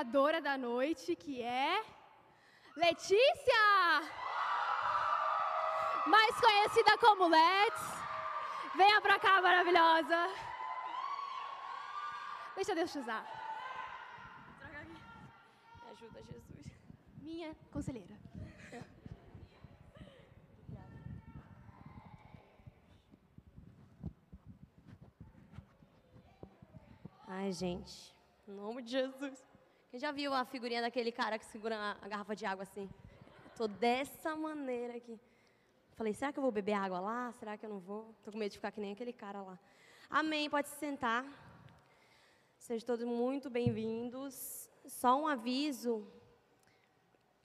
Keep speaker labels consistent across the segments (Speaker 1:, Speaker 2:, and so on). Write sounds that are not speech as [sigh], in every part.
Speaker 1: pregadora da noite, que é Letícia! Mais conhecida como Let's. Venha pra cá, maravilhosa. Deixa Deus te usar.
Speaker 2: Me ajuda, Jesus.
Speaker 1: Minha conselheira.
Speaker 2: Ai, gente. Em nome de Jesus. Quem já viu a figurinha daquele cara que segura a garrafa de água assim? Eu tô dessa maneira aqui. Falei, será que eu vou beber água lá? Será que eu não vou? Tô com medo de ficar que nem aquele cara lá. Amém. Pode se sentar. Sejam todos muito bem-vindos. Só um aviso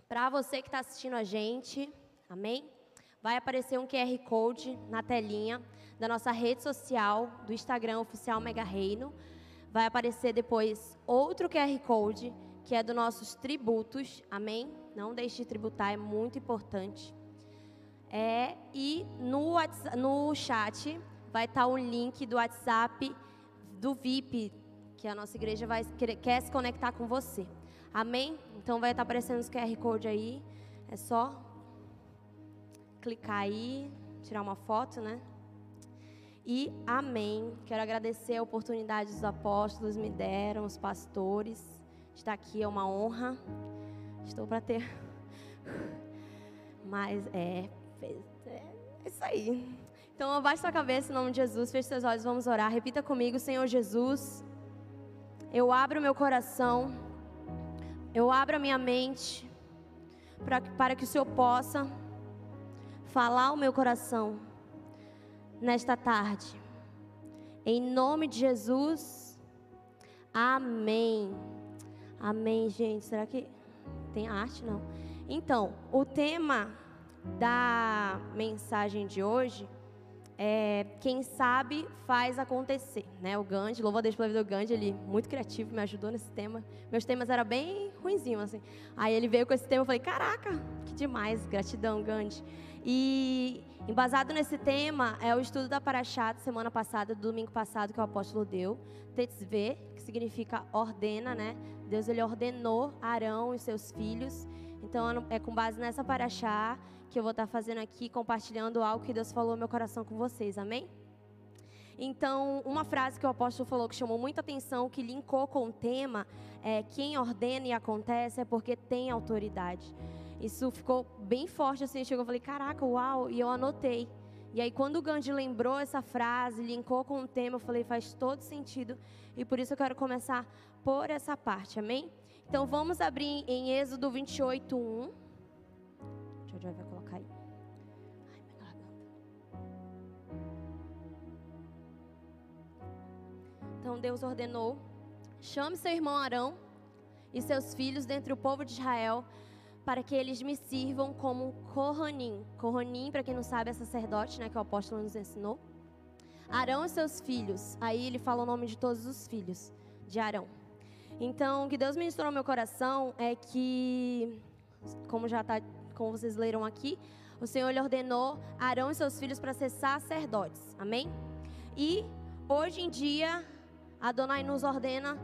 Speaker 2: para você que está assistindo a gente. Amém? Vai aparecer um QR Code na telinha da nossa rede social, do Instagram oficial Mega Reino vai aparecer depois outro QR Code, que é dos nossos tributos, amém? Não deixe de tributar, é muito importante. É, e no, WhatsApp, no chat vai estar o link do WhatsApp do VIP, que a nossa igreja vai, quer se conectar com você. Amém? Então vai estar aparecendo os QR Code aí. É só clicar aí, tirar uma foto, né? E amém. Quero agradecer a oportunidade que os apóstolos me deram, os pastores. Estar aqui é uma honra. Estou para ter. [laughs] Mas é, é isso aí. Então abaixe sua cabeça em nome de Jesus, feche seus olhos, vamos orar. Repita comigo, Senhor Jesus. Eu abro meu coração, eu abro a minha mente para, para que o Senhor possa falar o meu coração nesta tarde. Em nome de Jesus. Amém. Amém, gente. Será que tem arte? Não. Então, o tema da mensagem de hoje é quem sabe faz acontecer, né? O Gandhi, louvo a Deus pela vida do Gandhi, ele muito criativo, me ajudou nesse tema. Meus temas eram bem ruinzinhos, assim. Aí ele veio com esse tema, eu falei, caraca, que demais, gratidão, Gandhi. E embasado nesse tema é o estudo da Paraxá semana passada, do domingo passado, que o apóstolo deu. Tetzvê, que significa ordena, né? Deus ele ordenou Arão e seus filhos. Então é com base nessa Paraxá que eu vou estar fazendo aqui, compartilhando algo que Deus falou no meu coração com vocês. Amém? Então, uma frase que o apóstolo falou que chamou muita atenção, que linkou com o tema, é: quem ordena e acontece é porque tem autoridade. Isso ficou bem forte assim, chegou, eu falei, caraca, uau, e eu anotei. E aí quando o Gandhi lembrou essa frase, linkou com o tema, eu falei, faz todo sentido. E por isso eu quero começar por essa parte, amém? Então vamos abrir em Êxodo 28, 1. Deixa eu ver, colocar aí. Ai, minha garganta. Então Deus ordenou: chame seu irmão Arão e seus filhos dentre o povo de Israel para que eles me sirvam como Kohanim. Kohanim, para quem não sabe, é sacerdote, né, que o apóstolo nos ensinou. Arão e seus filhos. Aí ele fala o nome de todos os filhos de Arão. Então, o que Deus ministrou no meu coração é que, como já tá, como vocês leram aqui, o Senhor lhe ordenou Arão e seus filhos para ser sacerdotes. Amém? E hoje em dia, Adonai nos ordena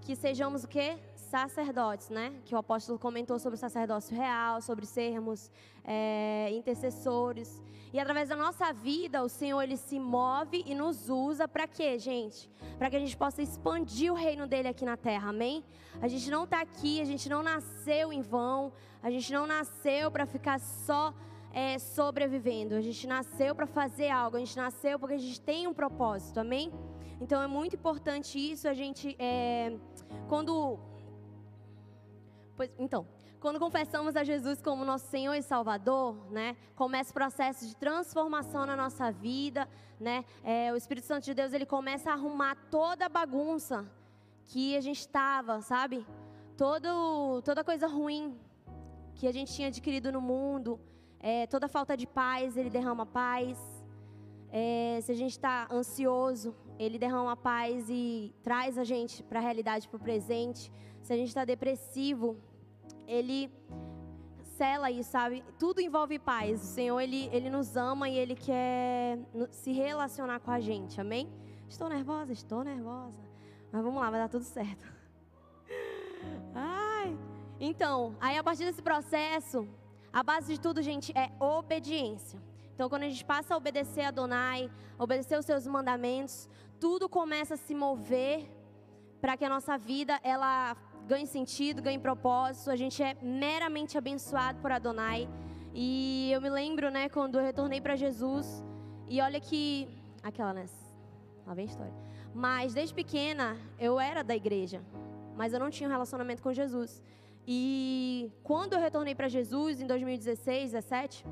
Speaker 2: que sejamos o quê? Sacerdotes, né? Que o apóstolo comentou sobre o sacerdócio real, sobre sermos é, intercessores. E através da nossa vida, o Senhor ele se move e nos usa para quê, gente? Para que a gente possa expandir o reino dele aqui na terra, amém? A gente não está aqui, a gente não nasceu em vão, a gente não nasceu para ficar só é, sobrevivendo. A gente nasceu para fazer algo, a gente nasceu porque a gente tem um propósito, amém? Então é muito importante isso, a gente. É, quando Pois, então, quando confessamos a Jesus como nosso Senhor e Salvador, né, começa o processo de transformação na nossa vida, né? É, o Espírito Santo de Deus ele começa a arrumar toda a bagunça que a gente estava, sabe? Todo, toda coisa ruim que a gente tinha adquirido no mundo, é, toda falta de paz, ele derrama paz. É, se a gente está ansioso, ele derrama paz e traz a gente para a realidade, para o presente se a gente está depressivo, ele cela isso, sabe? Tudo envolve paz. O Senhor, ele, ele nos ama e Ele quer se relacionar com a gente, amém? Estou nervosa? Estou nervosa. Mas vamos lá, vai dar tudo certo. [laughs] Ah! Então, aí a partir desse processo, a base de tudo, gente, é obediência. Então, quando a gente passa a obedecer a Donai, obedecer os seus mandamentos, tudo começa a se mover para que a nossa vida ela ganhe sentido, ganhe propósito. A gente é meramente abençoado por Adonai. E eu me lembro, né, quando eu retornei para Jesus, e olha que aquela, né, lá vem a história. Mas desde pequena eu era da igreja, mas eu não tinha um relacionamento com Jesus. E quando eu retornei para Jesus em 2016, 17,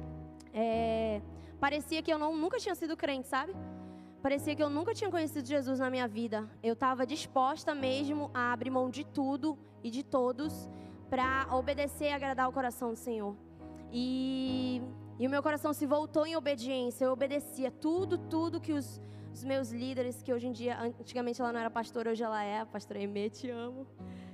Speaker 2: é, parecia que eu não, nunca tinha sido crente, sabe? Parecia que eu nunca tinha conhecido Jesus na minha vida. Eu estava disposta mesmo a abrir mão de tudo e de todos para obedecer e agradar o coração do Senhor. E, e o meu coração se voltou em obediência. Eu obedecia tudo, tudo que os, os meus líderes, que hoje em dia, antigamente ela não era pastora, hoje ela é, pastora Emê, te amo.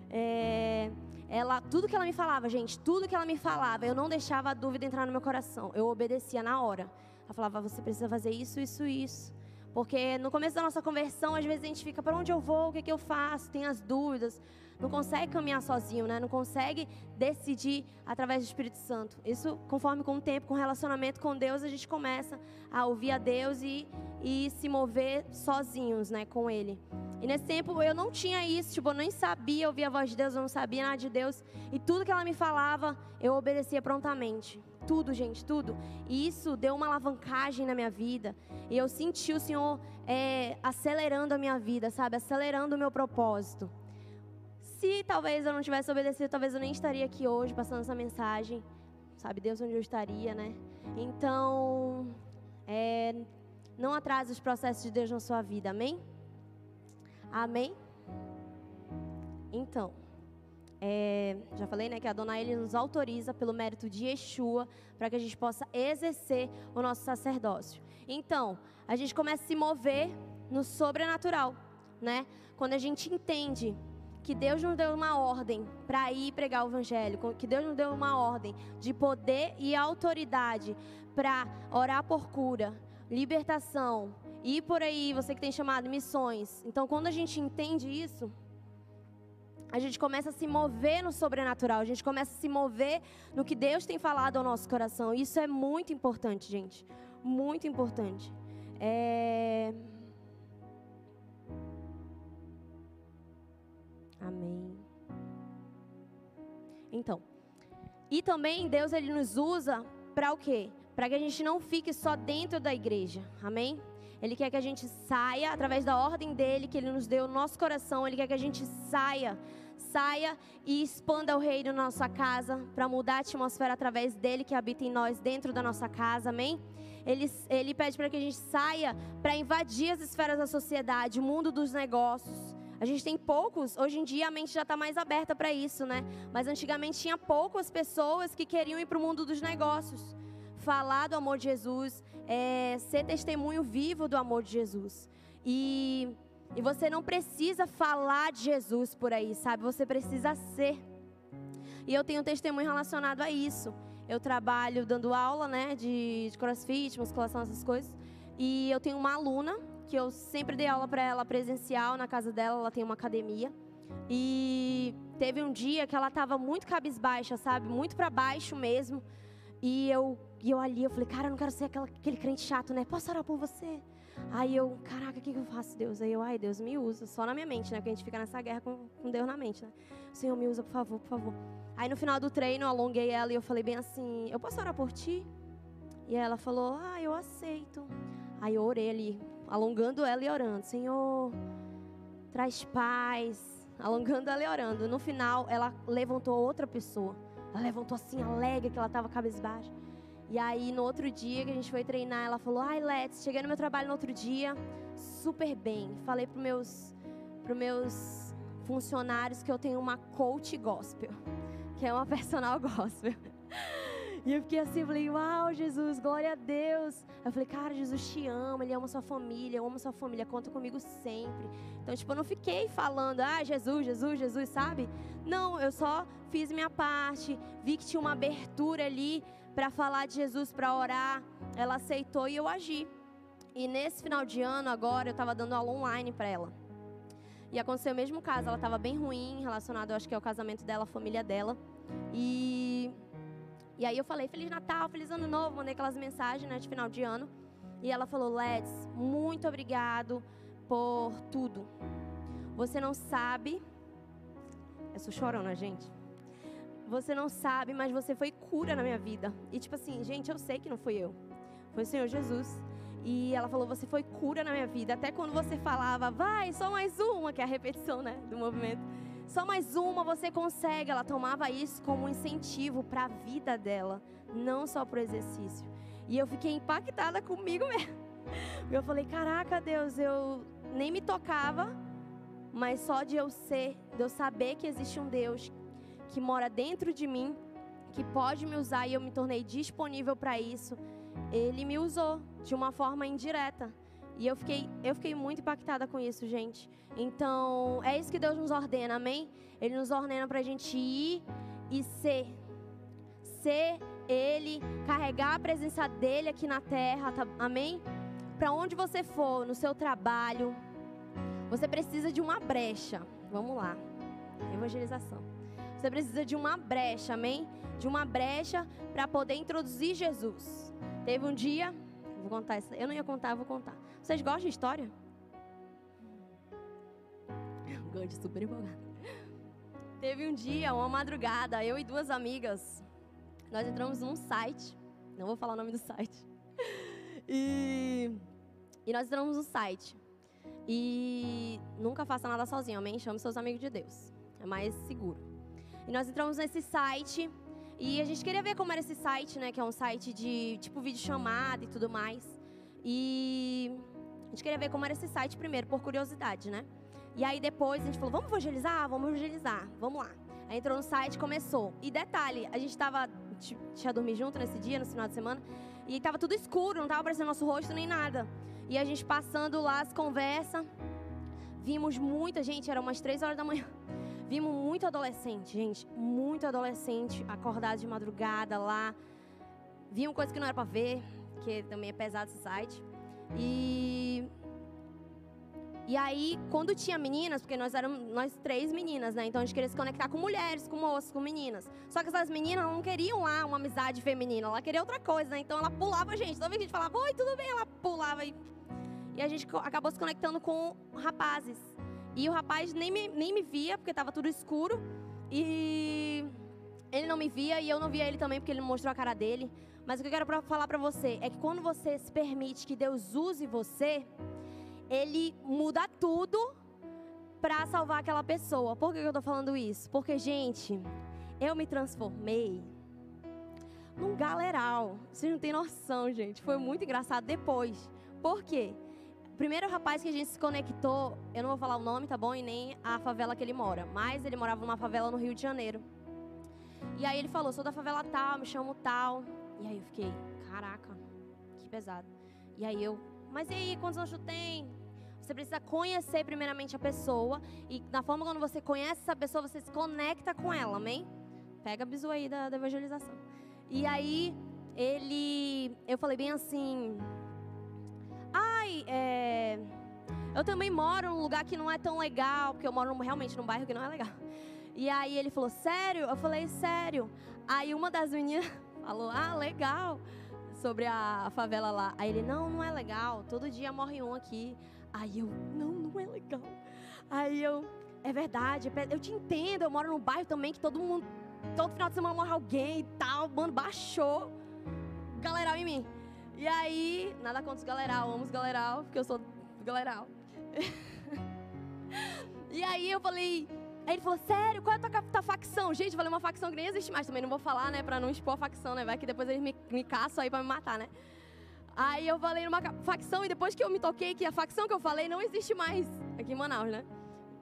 Speaker 2: É, ela, tudo que ela me falava, gente, tudo que ela me falava, eu não deixava a dúvida entrar no meu coração. Eu obedecia na hora. Ela falava, você precisa fazer isso, isso, isso. Porque no começo da nossa conversão, às vezes a gente fica, para onde eu vou, o que, que eu faço, tem as dúvidas. Não consegue caminhar sozinho, né? Não consegue decidir através do Espírito Santo. Isso, conforme com o tempo, com o relacionamento com Deus, a gente começa a ouvir a Deus e, e se mover sozinhos, né, com Ele. E nesse tempo eu não tinha isso, tipo, eu nem sabia ouvir a voz de Deus, eu não sabia nada de Deus. E tudo que ela me falava, eu obedecia prontamente. Tudo, gente, tudo. E isso deu uma alavancagem na minha vida. E eu senti o Senhor é, acelerando a minha vida, sabe? Acelerando o meu propósito. Se talvez eu não tivesse obedecido, talvez eu nem estaria aqui hoje passando essa mensagem. Sabe Deus onde eu estaria, né? Então, é, não atrase os processos de Deus na sua vida, amém? Amém? Então, é, já falei, né, que a Dona ele nos autoriza pelo mérito de Yeshua para que a gente possa exercer o nosso sacerdócio. Então, a gente começa a se mover no sobrenatural, né? Quando a gente entende que Deus nos deu uma ordem para ir pregar o evangelho, que Deus nos deu uma ordem de poder e autoridade para orar por cura, libertação, e por aí, você que tem chamado missões. Então, quando a gente entende isso, a gente começa a se mover no sobrenatural, a gente começa a se mover no que Deus tem falado ao nosso coração. Isso é muito importante, gente. Muito importante. É... Amém. Então, e também Deus ele nos usa para o quê? Para que a gente não fique só dentro da igreja. Amém? Ele quer que a gente saia através da ordem dele que ele nos deu no nosso coração. Ele quer que a gente saia, saia e expanda o reino na nossa casa para mudar a atmosfera através dele que habita em nós dentro da nossa casa. Amém? Ele, ele pede para que a gente saia para invadir as esferas da sociedade, o mundo dos negócios. A gente tem poucos, hoje em dia a mente já está mais aberta para isso, né? Mas antigamente tinha poucas pessoas que queriam ir para o mundo dos negócios falar do amor de Jesus, é, ser testemunho vivo do amor de Jesus. E, e você não precisa falar de Jesus por aí, sabe? Você precisa ser. E eu tenho um testemunho relacionado a isso. Eu trabalho dando aula, né, de, de crossfit, musculação, essas coisas. E eu tenho uma aluna que eu sempre dei aula para ela presencial na casa dela, ela tem uma academia. E teve um dia que ela estava muito cabisbaixa, sabe? Muito para baixo mesmo. E eu, e eu ali, eu falei, cara, eu não quero ser aquela, aquele crente chato, né? Posso orar por você? Aí eu, caraca, o que, que eu faço, Deus? Aí eu, ai, Deus, me usa, só na minha mente, né? Porque a gente fica nessa guerra com, com Deus na mente, né? Senhor, me usa, por favor, por favor. Aí no final do treino, eu alonguei ela e eu falei bem assim, eu posso orar por ti? E ela falou, ah, eu aceito. Aí eu orei ali, alongando ela e orando, Senhor, traz paz, alongando ela e orando. No final, ela levantou outra pessoa. Ela levantou assim, alegre, que ela estava cabisbaixa. E aí, no outro dia que a gente foi treinar, ela falou: Ai, Let's, cheguei no meu trabalho no outro dia, super bem. Falei para meus, pro meus funcionários que eu tenho uma coach gospel, [laughs] que é uma personal [laughs] gospel. E eu fiquei assim, falei, uau, Jesus, glória a Deus. Eu falei, cara, Jesus te ama, Ele ama sua família, eu amo sua família, conta comigo sempre. Então, tipo, eu não fiquei falando, ah, Jesus, Jesus, Jesus, sabe? Não, eu só fiz minha parte, vi que tinha uma abertura ali para falar de Jesus, para orar. Ela aceitou e eu agi. E nesse final de ano, agora, eu estava dando aula online para ela. E aconteceu o mesmo caso, ela estava bem ruim, relacionado, acho que é o casamento dela, a família dela. E, e aí eu falei, Feliz Natal, Feliz Ano Novo, mandei aquelas mensagens né, de final de ano. E ela falou, Let's, muito obrigado por tudo. Você não sabe. Eu sou chorona, gente. Você não sabe, mas você foi cura na minha vida. E tipo assim, gente, eu sei que não fui eu. Foi o Senhor Jesus. E ela falou: Você foi cura na minha vida. Até quando você falava, vai, só mais uma, que é a repetição né, do movimento. Só mais uma você consegue. Ela tomava isso como um incentivo para a vida dela, não só para o exercício. E eu fiquei impactada comigo mesmo. Eu falei: Caraca, Deus, eu nem me tocava, mas só de eu ser, de eu saber que existe um Deus que mora dentro de mim, que pode me usar e eu me tornei disponível para isso ele me usou de uma forma indireta. E eu fiquei, eu fiquei muito impactada com isso, gente. Então, é isso que Deus nos ordena, amém? Ele nos ordena para a gente ir e ser. Ser Ele, carregar a presença dEle aqui na terra, tá, amém? Para onde você for, no seu trabalho, você precisa de uma brecha. Vamos lá, evangelização. Você precisa de uma brecha, amém? De uma brecha para poder introduzir Jesus. Teve um dia, vou contar essa, eu não ia contar, vou contar. Vocês gostam de história? [laughs] Gosto super empolgado. Teve um dia, uma madrugada, eu e duas amigas, nós entramos num site, não vou falar o nome do site. [laughs] E, e nós entramos no site. E nunca faça nada sozinho, amém? Chame seus amigos de Deus. É mais seguro. E nós entramos nesse site e a gente queria ver como era esse site, né? Que é um site de tipo vídeo chamada e tudo mais. E a gente queria ver como era esse site primeiro, por curiosidade, né? E aí depois a gente falou, vamos evangelizar? Vamos evangelizar, vamos lá. Aí entrou no site começou. E detalhe, a gente tava, tinha dormir junto nesse dia, no final de semana, e tava tudo escuro, não tava aparecendo nosso rosto nem nada. E a gente passando lá as conversas, vimos muita gente, era umas três horas da manhã. Vimos muito adolescente, gente, muito adolescente acordado de madrugada lá. Vimos coisa que não era para ver, que também é pesado esse site. E e aí, quando tinha meninas, porque nós éramos nós três meninas, né? Então a gente queria se conectar com mulheres, com moças, com meninas. Só que essas meninas não queriam lá uma amizade feminina, ela queria outra coisa, né? Então ela pulava a gente. Toda vez que a gente falava, oi, tudo bem? Ela pulava e. E a gente acabou se conectando com rapazes. E o rapaz nem me, nem me via, porque estava tudo escuro. E ele não me via e eu não via ele também, porque ele mostrou a cara dele. Mas o que eu quero falar para você é que quando você se permite que Deus use você, Ele muda tudo para salvar aquela pessoa. Por que eu estou falando isso? Porque, gente, eu me transformei num galeral. Vocês não têm noção, gente. Foi muito engraçado depois. Por quê? Primeiro rapaz que a gente se conectou, eu não vou falar o nome, tá bom? E nem a favela que ele mora. Mas ele morava numa favela no Rio de Janeiro. E aí ele falou, sou da favela tal, me chamo tal. E aí eu fiquei, caraca, que pesado. E aí eu, mas e aí, quantos anos tu tem? Você precisa conhecer primeiramente a pessoa. E na forma quando você conhece essa pessoa, você se conecta com ela, amém? Pega a bisu aí da, da evangelização. E aí, ele, eu falei bem assim, Ai, é, eu também moro num lugar que não é tão legal, porque eu moro realmente num bairro que não é legal. E aí ele falou, sério? Eu falei, sério. Aí uma das meninas [laughs] falou, ah, legal, sobre a favela lá. Aí ele, não, não é legal, todo dia morre um aqui. Aí eu, não, não é legal. Aí eu, é verdade, eu te entendo, eu moro num bairro também que todo mundo, todo final de semana morre alguém e tal. Mano, baixou galeral em mim. E aí, nada contra os galeral, amo os galeral, porque eu sou galeral. [laughs] e aí eu falei, aí ele falou, sério, qual é a tua, tua, facção? Gente, eu falei, uma facção que nem existe mais, também não vou falar, né, pra não expor a facção, né, vai que depois eles me, me caçam aí pra me matar, né. Aí eu falei numa facção e depois que eu me toquei que a facção que eu falei não existe mais aqui em Manaus, né.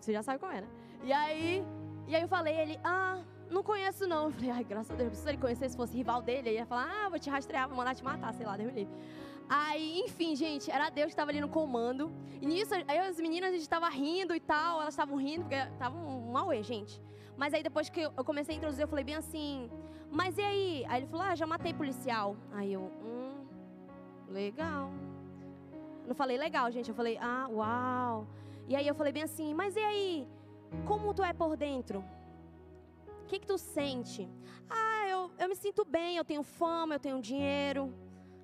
Speaker 2: Você já sabe qual é, né. E aí, e aí eu falei, ele, ah não conheço não. Eu falei, ai, graças a Deus, se ele conhecer, se fosse rival dele, ele ia falar, ah, vou te rastrear, vou mandar te matar, sei lá, Deus me livre. Aí, enfim, gente, era Deus que estava ali no comando. E nisso, aí as meninas, a gente estava rindo e tal, elas estavam rindo, porque tava um auê, gente. Mas aí depois que eu comecei a introduzir, eu falei bem assim, mas e aí? Aí ele falou, ah, já matei policial. Aí eu, hum, legal. Não falei legal, gente, eu falei, ah, uau. E aí eu falei bem assim: Mas e aí? Como tu é por dentro? Que, que tu sente? Ah, eu, eu me sinto bem, eu tenho fama, eu tenho dinheiro.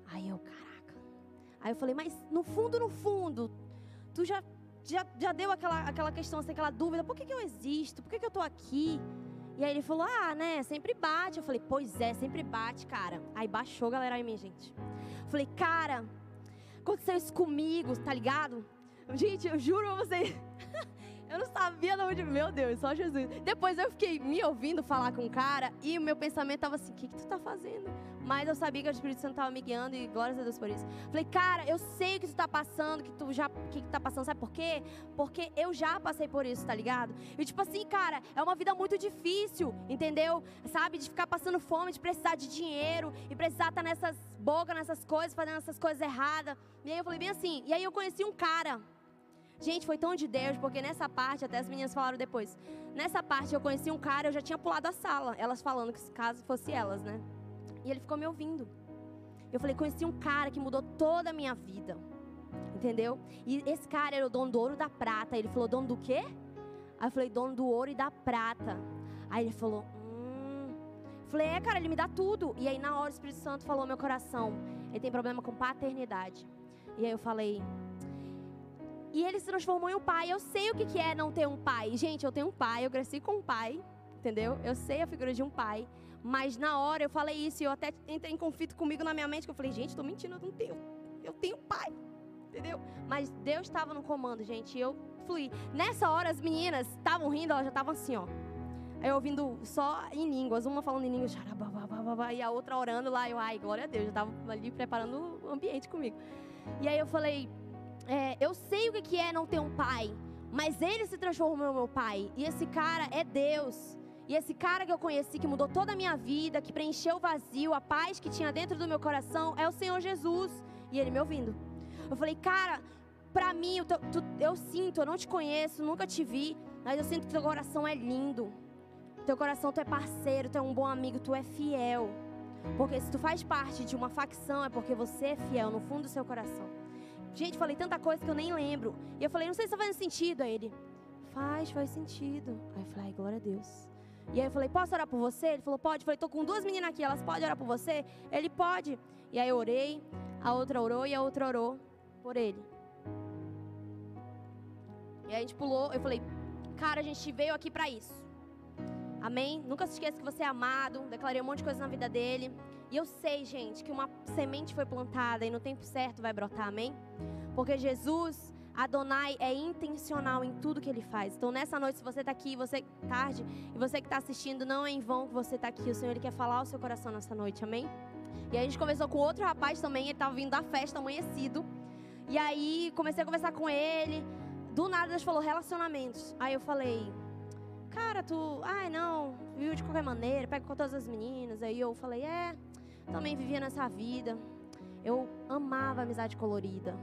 Speaker 2: Aí eu, caraca. Aí eu falei: Mas no fundo, no fundo, tu já, já, já deu aquela, aquela questão, assim, aquela dúvida: Por que, que eu existo? Por que, que eu tô aqui? E aí ele falou: Ah, né? Sempre bate. Eu falei: Pois é, sempre bate, cara. Aí baixou, galera, em mim, gente. Falei: Cara, aconteceu isso comigo, tá ligado? Gente, eu juro pra vocês. Eu não sabia de onde. Meu Deus, só Jesus. Depois eu fiquei me ouvindo falar com o cara e o meu pensamento tava assim: O que, que tu tá fazendo? Mas eu sabia que o Espírito Santo tava me guiando e glórias a Deus por isso. Falei, cara, eu sei o que tu tá passando, que tu já. que, que tá passando, sabe por quê? Porque eu já passei por isso, tá ligado? E tipo assim, cara, é uma vida muito difícil, entendeu? Sabe? De ficar passando fome, de precisar de dinheiro e precisar estar tá nessas bocas, nessas coisas, fazendo essas coisas erradas. E aí eu falei bem assim, e aí eu conheci um cara Gente, foi tão de Deus, porque nessa parte, até as meninas falaram depois. Nessa parte eu conheci um cara, eu já tinha pulado a sala. Elas falando que caso fosse elas, né? E ele ficou me ouvindo. Eu falei, conheci um cara que mudou toda a minha vida. Entendeu? E esse cara era o dono do ouro da prata. Ele falou, dono do quê? Aí eu falei, dono do ouro e da prata. Aí ele falou, hum. Falei, é, cara, ele me dá tudo. E aí na hora o Espírito Santo falou meu coração, ele tem problema com paternidade. E aí eu falei, e ele se transformou em um pai. Eu sei o que, que é não ter um pai. Gente, eu tenho um pai, eu cresci com um pai, entendeu? Eu sei a figura de um pai. Mas na hora eu falei isso e eu até entrei em conflito comigo na minha mente, que eu falei, gente, estou mentindo, eu não tenho. Eu tenho pai. Entendeu? Mas Deus estava no comando, gente, e eu fluí. Nessa hora as meninas estavam rindo, elas já estavam assim, ó. Eu ouvindo só em línguas, uma falando em línguas, e a outra orando lá. Eu, ai, glória a Deus, eu estava ali preparando o ambiente comigo. E aí eu falei, é, eu sei o que é não ter um pai, mas ele se transformou no meu pai. E esse cara é Deus. E esse cara que eu conheci, que mudou toda a minha vida, que preencheu o vazio, a paz que tinha dentro do meu coração, é o Senhor Jesus. E ele me ouvindo. Eu falei, cara, pra mim, eu, tu, eu sinto, eu não te conheço, nunca te vi, mas eu sinto que teu coração é lindo. Teu coração, tu é parceiro, tu é um bom amigo, tu é fiel. Porque se tu faz parte de uma facção, é porque você é fiel no fundo do seu coração. Gente, falei tanta coisa que eu nem lembro. E eu falei, não sei se está fazendo sentido. Aí ele, faz, faz sentido. Aí eu falei, glória a Deus. E aí eu falei, posso orar por você? Ele falou, pode. Eu falei, tô com duas meninas aqui, elas podem orar por você? Ele pode. E aí eu orei, a outra orou e a outra orou por ele. E aí a gente pulou, eu falei, cara, a gente veio aqui para isso. Amém? Nunca se esqueça que você é amado. Declarei um monte de coisa na vida dele. E eu sei, gente, que uma semente foi plantada e no tempo certo vai brotar, amém? Porque Jesus, Adonai, é intencional em tudo que ele faz. Então, nessa noite, se você está aqui, você tarde, e você que está assistindo, não é em vão que você está aqui. O Senhor ele quer falar ao seu coração nessa noite, amém? E a gente conversou com outro rapaz também, ele estava vindo da festa amanhecido. E aí comecei a conversar com ele. Do nada Deus falou relacionamentos. Aí eu falei, cara, tu, ai não, viu de qualquer maneira, pega com todas as meninas. Aí eu falei, é, também vivia nessa vida. Eu amava amizade colorida.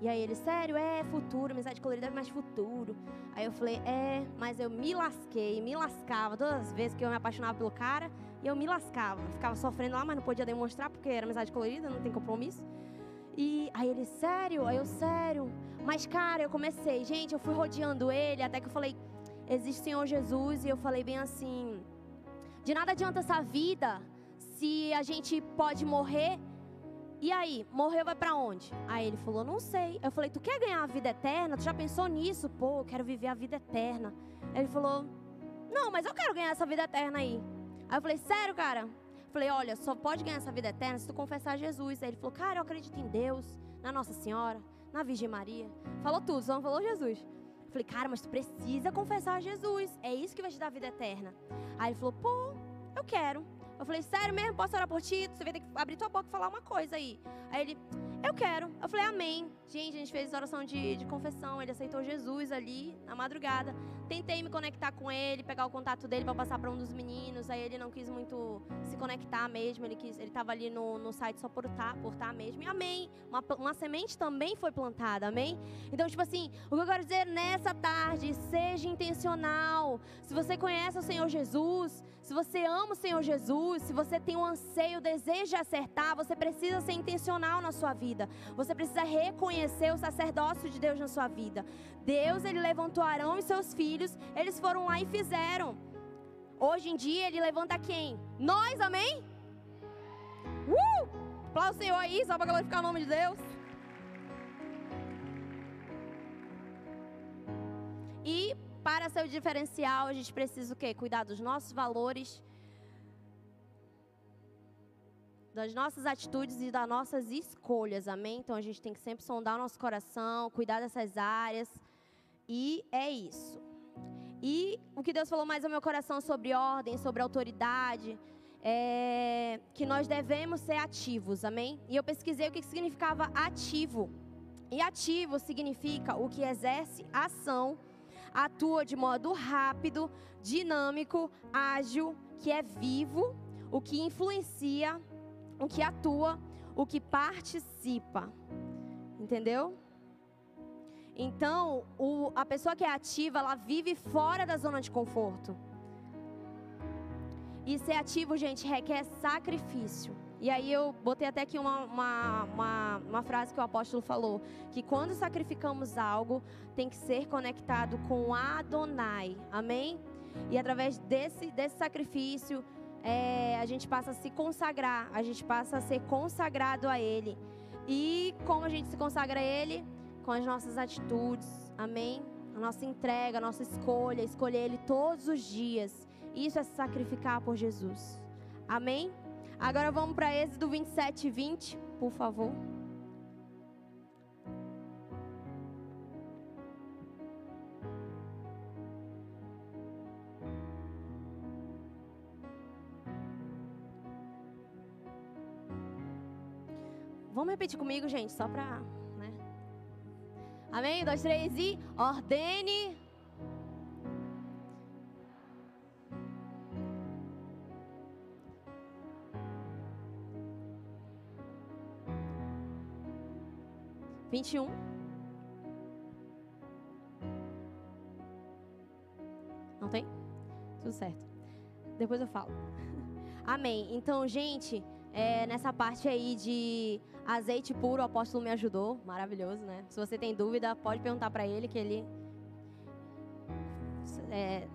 Speaker 2: E aí ele, sério, é futuro, amizade colorida é mais futuro. Aí eu falei, é, mas eu me lasquei, me lascava todas as vezes que eu me apaixonava pelo cara, e eu me lascava. Ficava sofrendo lá, mas não podia demonstrar porque era amizade colorida, não tem compromisso. E aí ele, sério? Aí eu, sério. Mas, cara, eu comecei, gente, eu fui rodeando ele, até que eu falei, existe Senhor Jesus, e eu falei bem assim: de nada adianta essa vida se a gente pode morrer. E aí, morreu vai para onde? Aí ele falou: "Não sei". Eu falei: "Tu quer ganhar a vida eterna? Tu já pensou nisso? Pô, eu quero viver a vida eterna". Ele falou: "Não, mas eu quero ganhar essa vida eterna aí". Aí eu falei: "Sério, cara?" Eu falei: "Olha, só pode ganhar essa vida eterna se tu confessar Jesus". Aí ele falou: "Cara, eu acredito em Deus, na Nossa Senhora, na Virgem Maria". Falou tudo, só não falou Jesus. Eu falei: "Cara, mas tu precisa confessar Jesus. É isso que vai te dar a vida eterna". Aí ele falou: "Pô, eu quero". Eu falei, sério mesmo? Posso orar por ti? Você vai ter que abrir tua boca e falar uma coisa aí. Aí ele, eu quero. Eu falei, amém. Gente, a gente fez oração de, de confissão. Ele aceitou Jesus ali na madrugada. Tentei me conectar com ele, pegar o contato dele para passar para um dos meninos. Aí ele não quis muito se conectar mesmo. Ele quis, ele estava ali no, no site só por estar, tá, por tá mesmo. E amém. Uma, uma semente também foi plantada, amém? Então, tipo assim, o que eu quero dizer nessa tarde, seja intencional. Se você conhece o Senhor Jesus, Se você ama o Senhor Jesus, se você tem um anseio, desejo de acertar, você precisa ser intencional na sua vida. Você precisa reconhecer o sacerdócio de Deus na sua vida. Deus, ele levantou Arão e seus filhos, eles foram lá e fizeram. Hoje em dia, ele levanta quem? Nós, amém? Uh! Aplauda o Senhor aí, só para glorificar o nome de Deus. E para ser o diferencial, a gente precisa o quê? Cuidar dos nossos valores, das nossas atitudes e das nossas escolhas, amém? Então a gente tem que sempre sondar o nosso coração, cuidar dessas áreas. E é isso. E o que Deus falou mais ao meu coração sobre ordem, sobre autoridade, é que nós devemos ser ativos, amém? E eu pesquisei o que significava ativo. E ativo significa o que exerce ação atua de modo rápido, dinâmico, ágil, que é vivo, o que influencia, o que atua, o que participa. Entendeu? Então, o, a pessoa que é ativa, ela vive fora da zona de conforto. E ser ativo, gente, requer sacrifício. E aí eu botei até aqui uma, uma, uma, uma, frase que o apóstolo falou: que quando sacrificamos algo, tem que ser conectado com Adonai. Amém? E através desse, desse sacrifício, é, a gente passa a se consagrar, a gente passa a ser consagrado a Ele. E como a gente se consagra a Ele? Com as nossas atitudes. Amém? A nossa entrega, a nossa escolha, escolher Ele todos os dias. Isso é se sacrificar por Jesus. Amém? Agora vamos para Êxodo 27 e 20, por favor. Vamos repetir comigo, gente, só para. Né? Amém? Dois, três e ordene 21. Não tem? Tudo certo. Depois eu falo. [laughs] Amém. Então, gente, é, nessa parte aí de azeite puro, o apóstolo me ajudou. Maravilhoso, né? Se você tem dúvida, pode perguntar para ele que ele é,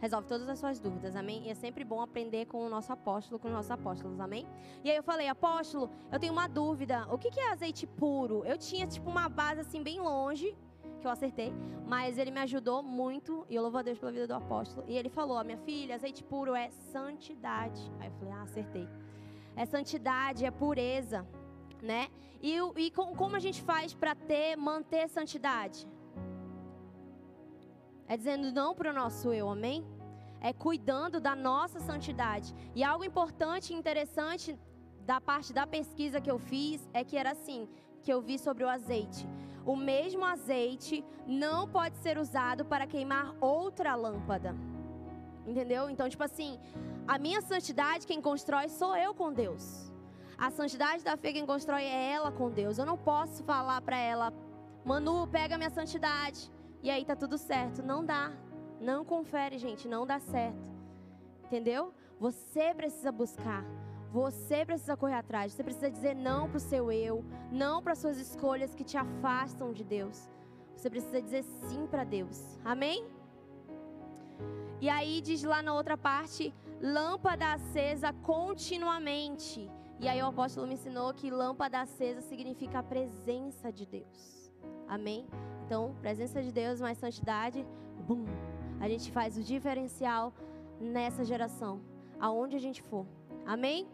Speaker 2: resolve todas as suas dúvidas, amém? E é sempre bom aprender com o nosso apóstolo, com os nossos apóstolos, amém? E aí eu falei, apóstolo, eu tenho uma dúvida, o que é azeite puro? Eu tinha, tipo, uma base, assim, bem longe, que eu acertei, mas ele me ajudou muito, e eu louvo a Deus pela vida do apóstolo, e ele falou, minha filha, azeite puro é santidade. Aí eu falei, ah, acertei. É santidade, é pureza, né? E, e como a gente faz para ter, manter santidade? É dizendo não para o nosso eu, amém? É cuidando da nossa santidade. E algo importante e interessante da parte da pesquisa que eu fiz é que era assim, que eu vi sobre o azeite. O mesmo azeite não pode ser usado para queimar outra lâmpada. Entendeu? Então, tipo assim, a minha santidade quem constrói sou eu com Deus. A santidade da fé quem constrói é ela com Deus. Eu não posso falar para ela, Manu, pega minha santidade e aí tá tudo certo. Não dá. Não confere, gente, não dá certo. Entendeu? Você precisa buscar. Você precisa correr atrás. Você precisa dizer não pro seu eu, não para suas escolhas que te afastam de Deus. Você precisa dizer sim para Deus. Amém? E aí diz lá na outra parte, lâmpada acesa continuamente. E aí o apóstolo me ensinou que lâmpada acesa significa a presença de Deus. Amém? Então, presença de Deus mais santidade, bum, a gente faz o diferencial nessa geração, aonde a gente for. Amém?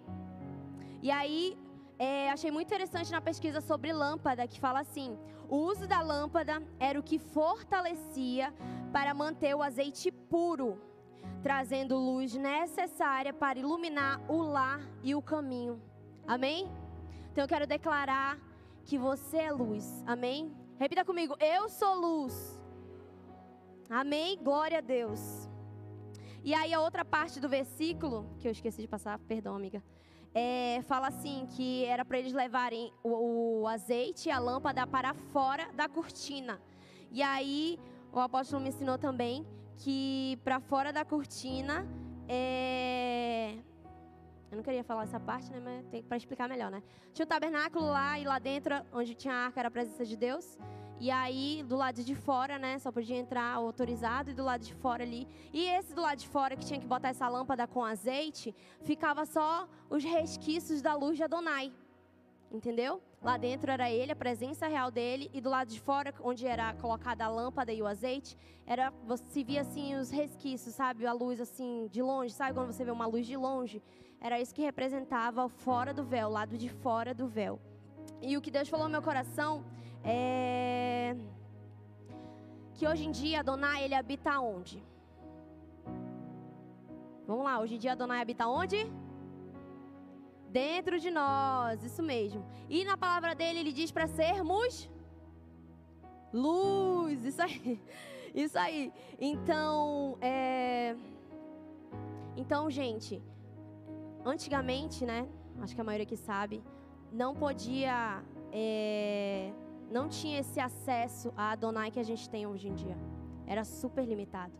Speaker 2: E aí, é, achei muito interessante na pesquisa sobre lâmpada, que fala assim: o uso da lâmpada era o que fortalecia para manter o azeite puro, trazendo luz necessária para iluminar o lar e o caminho. Amém? Então eu quero declarar que você é luz. Amém? Repita comigo: Eu sou luz. Amém? Glória a Deus. E aí a outra parte do versículo, que eu esqueci de passar, perdão, amiga. É, fala assim que era para eles levarem o, o azeite e a lâmpada para fora da cortina. E aí o apóstolo me ensinou também que para fora da cortina é... Eu não queria falar essa parte, né? Mas tem para explicar melhor, né? Tinha o tabernáculo lá e lá dentro, onde tinha a arca, era a presença de Deus. E aí, do lado de fora, né? Só podia entrar autorizado e do lado de fora ali. E esse do lado de fora, que tinha que botar essa lâmpada com azeite, ficava só os resquícios da luz de Adonai. Entendeu? Lá dentro era ele, a presença real dele, e do lado de fora, onde era colocada a lâmpada e o azeite, era você via assim os resquícios, sabe? A luz assim de longe, sabe quando você vê uma luz de longe? Era isso que representava fora do véu, o lado de fora do véu. E o que Deus falou no meu coração é que hoje em dia Adonai ele habita onde? Vamos lá, hoje em dia Adonai habita onde? Dentro de nós, isso mesmo. E na palavra dele ele diz para sermos luz, isso aí. [laughs] Isso aí. Então, é... Então, gente, antigamente, né? Acho que a maioria que sabe, não podia é não tinha esse acesso a Adonai que a gente tem hoje em dia. Era super limitado.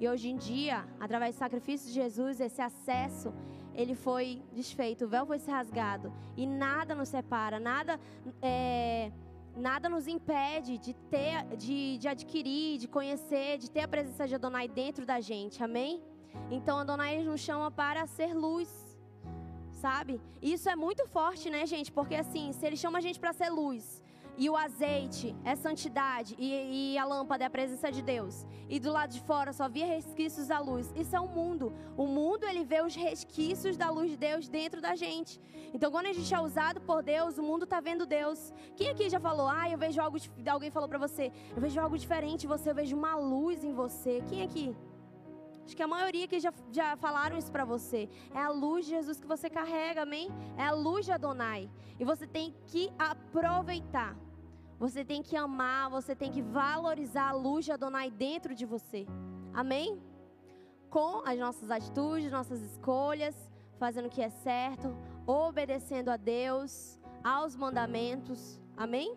Speaker 2: E hoje em dia, através do sacrifício de Jesus, esse acesso ele foi desfeito, o véu foi se rasgado e nada nos separa, nada é, nada nos impede de ter, de, de adquirir, de conhecer, de ter a presença de Adonai dentro da gente. Amém? Então Adonai nos chama para ser luz, sabe? Isso é muito forte, né, gente? Porque assim, se ele chama a gente para ser luz, e o azeite é santidade e, e, a lâmpada é a presença de Deus. E do lado de fora só via resquícios da luz. Isso é o um mundo. O mundo ele vê os resquícios da luz de Deus dentro da gente. Então quando a gente é usado por Deus, o mundo está vendo Deus. Quem aqui já falou? Ah, eu vejo algo. Alguém falou para você? Eu vejo algo diferente em você. Eu vejo uma luz em você. Quem aqui? Acho que a maioria que já, já falaram isso para você. É a luz de Jesus que você carrega, amém? É a luz de Adonai. E você tem que aproveitar. Você tem que amar, você tem que valorizar a luz de Adonai dentro de você. Amém? Com as nossas atitudes, nossas escolhas, fazendo o que é certo, obedecendo a Deus, aos mandamentos. Amém?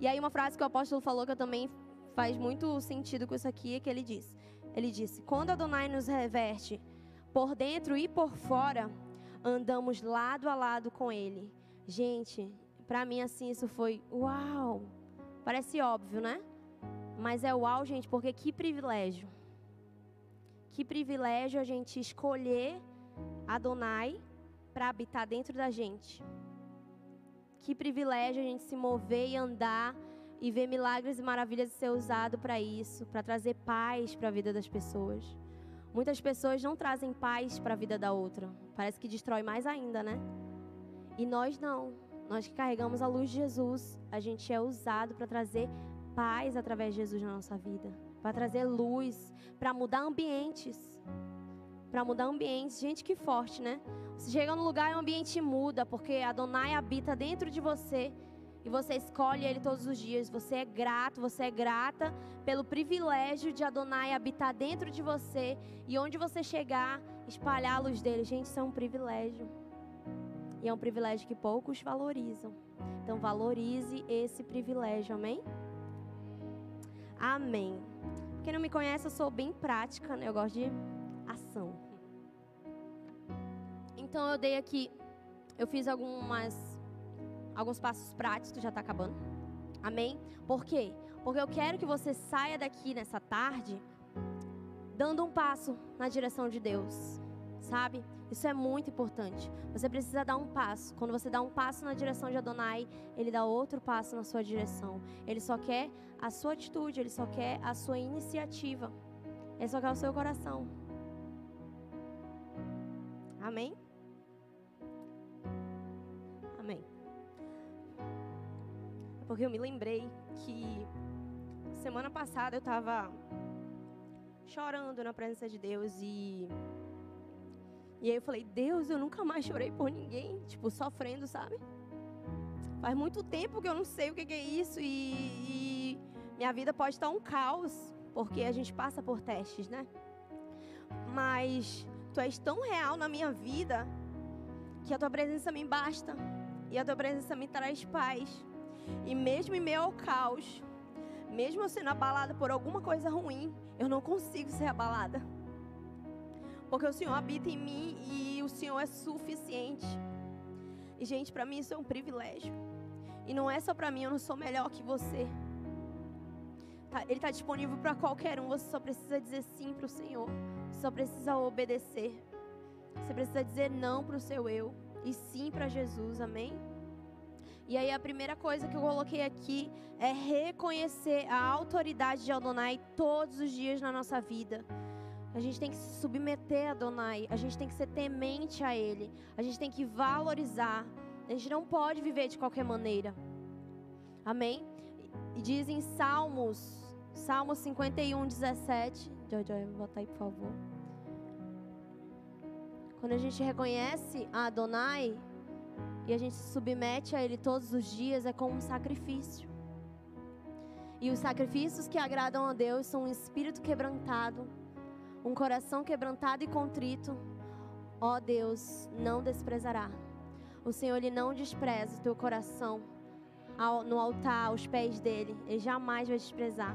Speaker 2: E aí uma frase que o apóstolo falou que eu também faz muito sentido com isso aqui é que ele diz. Ele disse: "Quando Adonai nos reverte por dentro e por fora, andamos lado a lado com ele." Gente, para mim, assim, isso foi uau! Parece óbvio, né? Mas é uau, gente, porque que privilégio. Que privilégio a gente escolher Adonai para habitar dentro da gente. Que privilégio a gente se mover e andar e ver milagres e maravilhas ser usado para isso, para trazer paz para a vida das pessoas. Muitas pessoas não trazem paz para a vida da outra. Parece que destrói mais ainda, né? E nós não. Nós que carregamos a luz de Jesus, a gente é usado para trazer paz através de Jesus na nossa vida, para trazer luz, para mudar ambientes. Para mudar ambientes. Gente, que forte, né? Você chega no lugar e o ambiente muda, porque Adonai habita dentro de você e você escolhe ele todos os dias. Você é grato, você é grata pelo privilégio de Adonai habitar dentro de você e onde você chegar, espalhar a luz dele. Gente, isso é um privilégio. E é um privilégio que poucos valorizam. Então valorize esse privilégio, amém? Amém. Quem não me conhece, eu sou bem prática, né? Eu gosto de ação. Então eu dei aqui, eu fiz algumas alguns passos práticos, já está acabando. Amém? Por quê? Porque eu quero que você saia daqui nessa tarde dando um passo na direção de Deus, sabe? Isso é muito importante. Você precisa dar um passo. Quando você dá um passo na direção de Adonai, ele dá outro passo na sua direção. Ele só quer a sua atitude, ele só quer a sua iniciativa. Ele só quer o seu coração. Amém? Amém. Porque eu me lembrei que semana passada eu estava chorando na presença de Deus e e aí eu falei, Deus, eu nunca mais chorei por ninguém, tipo, sofrendo, sabe? Faz muito tempo que eu não sei o que é isso e, e minha vida pode estar um caos, porque a gente passa por testes, né? Mas tu és tão real na minha vida que a tua presença me basta e a tua presença me traz paz. E mesmo em meio ao caos, mesmo eu sendo abalada por alguma coisa ruim, eu não consigo ser abalada. Porque o Senhor habita em mim e o Senhor é suficiente. E, gente, para mim isso é um privilégio. E não é só para mim, eu não sou melhor que você. Tá, ele está disponível para qualquer um, você só precisa dizer sim para o Senhor. Você só precisa obedecer. Você precisa dizer não para o seu eu e sim para Jesus, amém? E aí a primeira coisa que eu coloquei aqui é reconhecer a autoridade de Adonai todos os dias na nossa vida. A gente tem que se submeter a Adonai, a gente tem que ser temente a Ele, a gente tem que valorizar. A gente não pode viver de qualquer maneira. Amém? E diz em Salmos, Salmos 51, 17. Jojo, bota aí, por favor. Quando a gente reconhece a Adonai e a gente se submete a Ele todos os dias, é como um sacrifício. E os sacrifícios que agradam a Deus são um espírito quebrantado, um coração quebrantado e contrito, ó Deus, não desprezará. O Senhor ele não despreza o teu coração ao, no altar, aos pés dele. Ele jamais vai desprezar.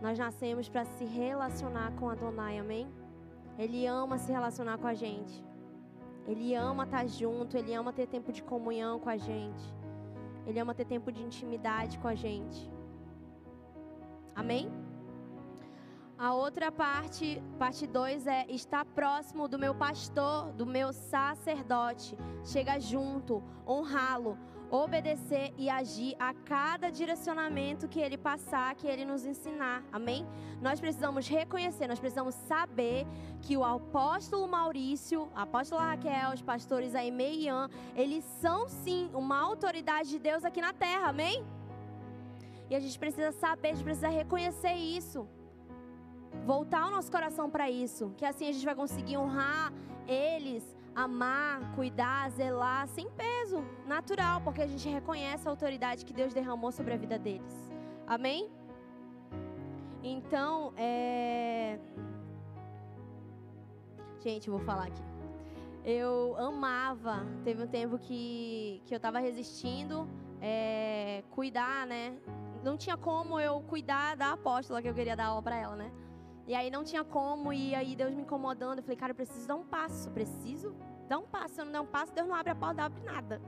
Speaker 2: Nós nascemos para se relacionar com Adonai, amém? Ele ama se relacionar com a gente. Ele ama estar junto, ele ama ter tempo de comunhão com a gente. Ele ama ter tempo de intimidade com a gente. Amém? A outra parte, parte 2 é estar próximo do meu pastor, do meu sacerdote. Chega junto, honrá-lo, obedecer e agir a cada direcionamento que ele passar, que ele nos ensinar. Amém? Nós precisamos reconhecer, nós precisamos saber que o apóstolo Maurício, a apóstola Raquel, os pastores Aime e Ian, eles são sim uma autoridade de Deus aqui na terra. Amém? E a gente precisa saber, a gente precisa reconhecer isso voltar o nosso coração para isso, que assim a gente vai conseguir honrar eles, amar, cuidar, zelar sem peso, natural, porque a gente reconhece a autoridade que Deus derramou sobre a vida deles. Amém? Então, é. Gente, vou falar aqui. Eu amava, teve um tempo que, que eu estava resistindo, é, cuidar, né? Não tinha como eu cuidar da apóstola que eu queria dar aula para ela, né? E aí não tinha como, e aí Deus me incomodando. Eu falei, cara, eu preciso dar um passo, preciso dar um passo. Se eu não der um passo, Deus não abre a porta, não abre nada.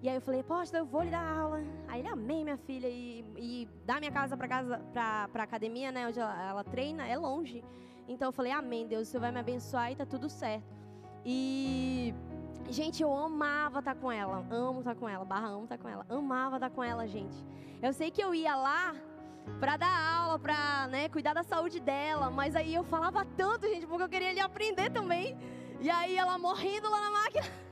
Speaker 2: E aí eu falei, poxa, eu vou lhe dar aula. Aí ele, amei, minha filha. E, e minha casa para casa, pra academia, né, onde ela, ela, treina, é longe. Então eu falei, amém, Deus, o Senhor vai me abençoar e tá tudo certo. E, gente, eu amava estar tá com ela. Amo estar tá com ela, barra amo estar tá com ela. Amava estar com ela, gente. Eu sei que eu ia lá para dar aula, para né, cuidar da saúde dela. Mas aí eu falava tanto, gente, porque eu queria ele aprender também. E aí ela morrendo lá na máquina. [laughs]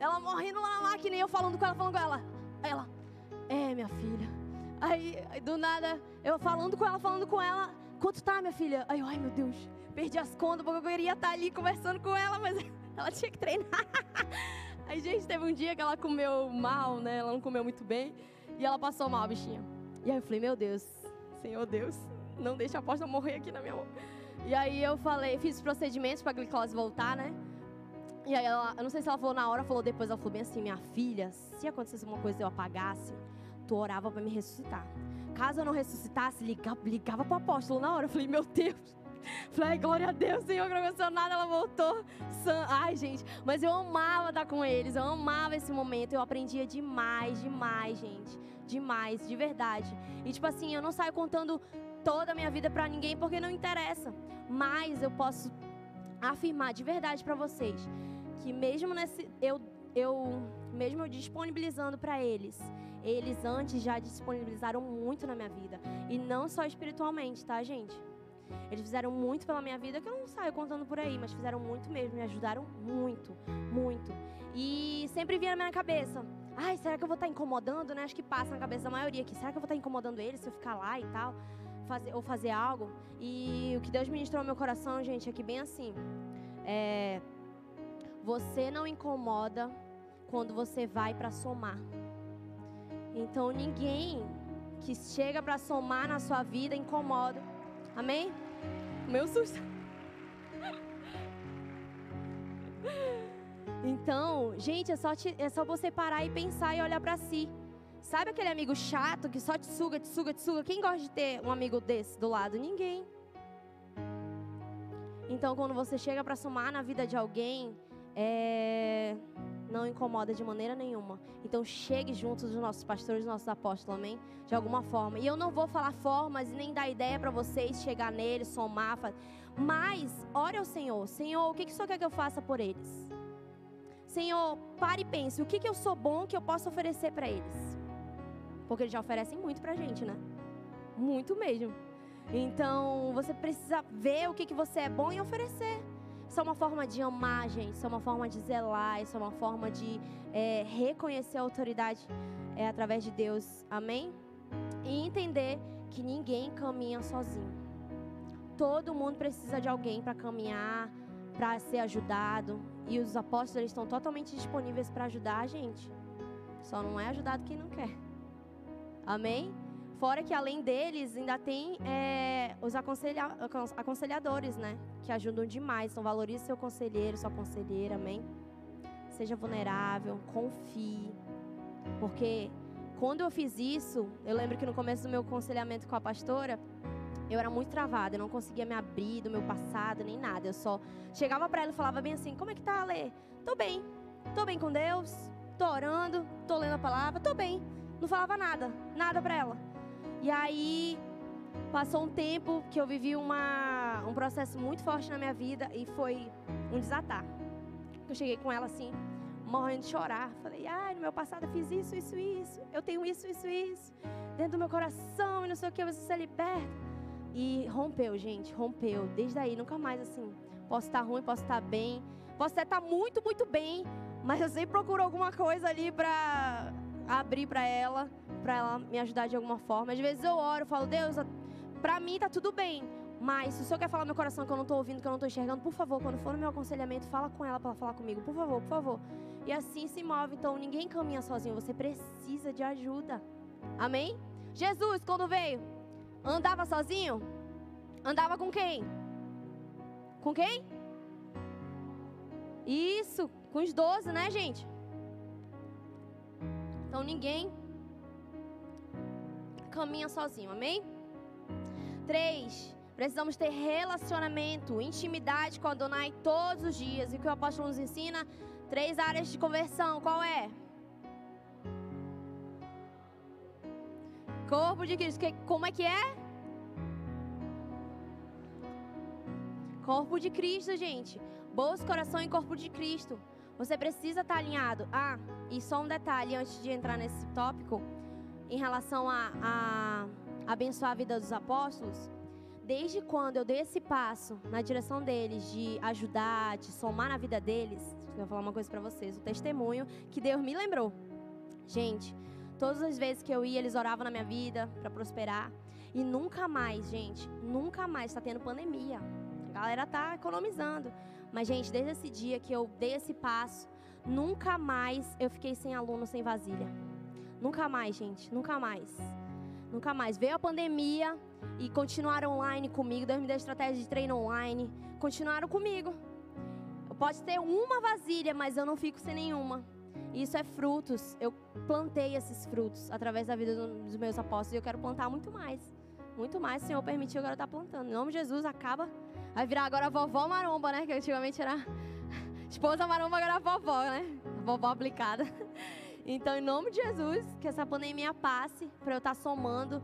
Speaker 2: Ela morrendo lá na máquina e eu falando com ela, falando com ela. Aí ela, é, minha filha. Aí, do nada, eu falando com ela, falando com ela. Quanto tá, minha filha? Aí eu, ai meu Deus, perdi as contas porque eu queria estar ali conversando com ela, mas [laughs] ela tinha que treinar. [laughs] Aí, gente, teve um dia que ela comeu mal, né? Ela não comeu muito bem. E ela passou mal, bichinha. E aí eu falei, meu Deus, Senhor Deus, não deixa a aposta morrer aqui na minha mão. E aí eu falei, fiz os procedimentos para a glicose voltar, né? E aí ela, eu não sei se ela falou na hora, falou depois, ela falou bem assim, minha filha, se acontecesse alguma coisa e eu apagasse, tu orava para me ressuscitar. Caso eu não ressuscitasse, ligava, ligava pro apóstolo na hora. Eu falei, meu Deus. Falei, glória a Deus, Senhor, que não aconteceu nada, ela voltou. Ai, gente, mas eu amava estar com eles, eu amava esse momento, eu aprendia demais, demais, gente demais, de verdade. E tipo assim, eu não saio contando toda a minha vida para ninguém porque não interessa. Mas eu posso afirmar de verdade para vocês que mesmo nesse eu eu mesmo eu disponibilizando para eles, eles antes já disponibilizaram muito na minha vida e não só espiritualmente, tá, gente? Eles fizeram muito pela minha vida que eu não saio contando por aí, mas fizeram muito mesmo, me ajudaram muito, muito. E sempre vinha na minha cabeça, Ai, será que eu vou estar tá incomodando, né? Acho que passa na cabeça da maioria aqui. Será que eu vou estar tá incomodando ele se eu ficar lá e tal? Fazer, ou fazer algo? E o que Deus ministrou no meu coração, gente, é que bem assim. É, você não incomoda quando você vai para somar. Então ninguém que chega para somar na sua vida incomoda. Amém? Meu susto. Então, gente, é só, te, é só você parar e pensar e olhar para si. Sabe aquele amigo chato que só te suga, te suga, te suga? Quem gosta de ter um amigo desse do lado? Ninguém. Então, quando você chega para somar na vida de alguém, é, não incomoda de maneira nenhuma. Então chegue junto dos nossos pastores, dos nossos apóstolos, amém? De alguma forma. E eu não vou falar formas e nem dar ideia para vocês chegar neles, somar, mas ore ao Senhor. Senhor, o que, que o Senhor quer que eu faça por eles? Senhor, pare e pense, o que, que eu sou bom que eu posso oferecer para eles? Porque eles já oferecem muito pra gente, né? Muito mesmo. Então, você precisa ver o que, que você é bom e oferecer. Isso é uma forma de amar, gente. Isso é uma forma de zelar. Isso é uma forma de é, reconhecer a autoridade é, através de Deus. Amém? E entender que ninguém caminha sozinho. Todo mundo precisa de alguém para caminhar, para ser ajudado. E os apóstolos estão totalmente disponíveis para ajudar a gente. Só não é ajudado quem não quer. Amém? Fora que além deles, ainda tem é, os aconselha aconselhadores, né? Que ajudam demais. Então valorize seu conselheiro, sua conselheira, amém? Seja vulnerável, confie. Porque quando eu fiz isso, eu lembro que no começo do meu aconselhamento com a pastora, eu era muito travada, eu não conseguia me abrir do meu passado, nem nada. Eu só chegava para ela e falava bem assim: Como é que tá, Alê? Tô bem. Tô bem com Deus, tô orando, tô lendo a palavra, tô bem. Não falava nada, nada para ela. E aí passou um tempo que eu vivi uma, um processo muito forte na minha vida e foi um desatar. Eu cheguei com ela assim, morrendo de chorar. Falei, ai, no meu passado eu fiz isso, isso, isso. Eu tenho isso, isso, isso. Dentro do meu coração e não sei o que, você se liberta. E rompeu, gente, rompeu. Desde aí, nunca mais assim. Posso estar ruim, posso estar bem. Posso até estar muito, muito bem. Mas eu sempre procuro alguma coisa ali pra abrir para ela, para ela me ajudar de alguma forma. Às vezes eu oro, falo, Deus, para mim tá tudo bem. Mas se o Senhor quer falar no meu coração que eu não estou ouvindo, que eu não estou enxergando, por favor, quando for no meu aconselhamento, fala com ela para falar comigo, por favor, por favor. E assim se move. Então ninguém caminha sozinho, você precisa de ajuda. Amém? Jesus, quando veio, andava sozinho? Andava com quem? Com quem? Isso, com os doze, né, gente? Então ninguém caminha sozinho, amém? Três, precisamos ter relacionamento, intimidade com Adonai todos os dias. E o que o apóstolo nos ensina? Três áreas de conversão, qual é? Corpo de Cristo, como é que é? Corpo de Cristo, gente. Bolso, coração e corpo de Cristo. Você precisa estar alinhado. Ah, e só um detalhe antes de entrar nesse tópico, em relação a, a abençoar a vida dos apóstolos. Desde quando eu dei esse passo na direção deles, de ajudar, de somar na vida deles, eu vou falar uma coisa para vocês: o testemunho que Deus me lembrou. Gente, todas as vezes que eu ia, eles oravam na minha vida para prosperar. E nunca mais, gente, nunca mais está tendo pandemia. A galera tá economizando. Mas, gente, desde esse dia que eu dei esse passo, nunca mais eu fiquei sem aluno, sem vasilha. Nunca mais, gente, nunca mais. Nunca mais. Veio a pandemia e continuaram online comigo. Deus me deu estratégia de treino online. Continuaram comigo. Eu posso ter uma vasilha, mas eu não fico sem nenhuma. Isso é frutos. Eu plantei esses frutos através da vida dos meus apóstolos e eu quero plantar muito mais. Muito mais, o Senhor permitiu, agora estar plantando. Em nome de Jesus, acaba Vai virar agora vovó maromba, né? Que antigamente era esposa maromba, agora a vovó, né? Vovó aplicada. [laughs] Então, em nome de Jesus, que essa pandemia passe para eu estar tá somando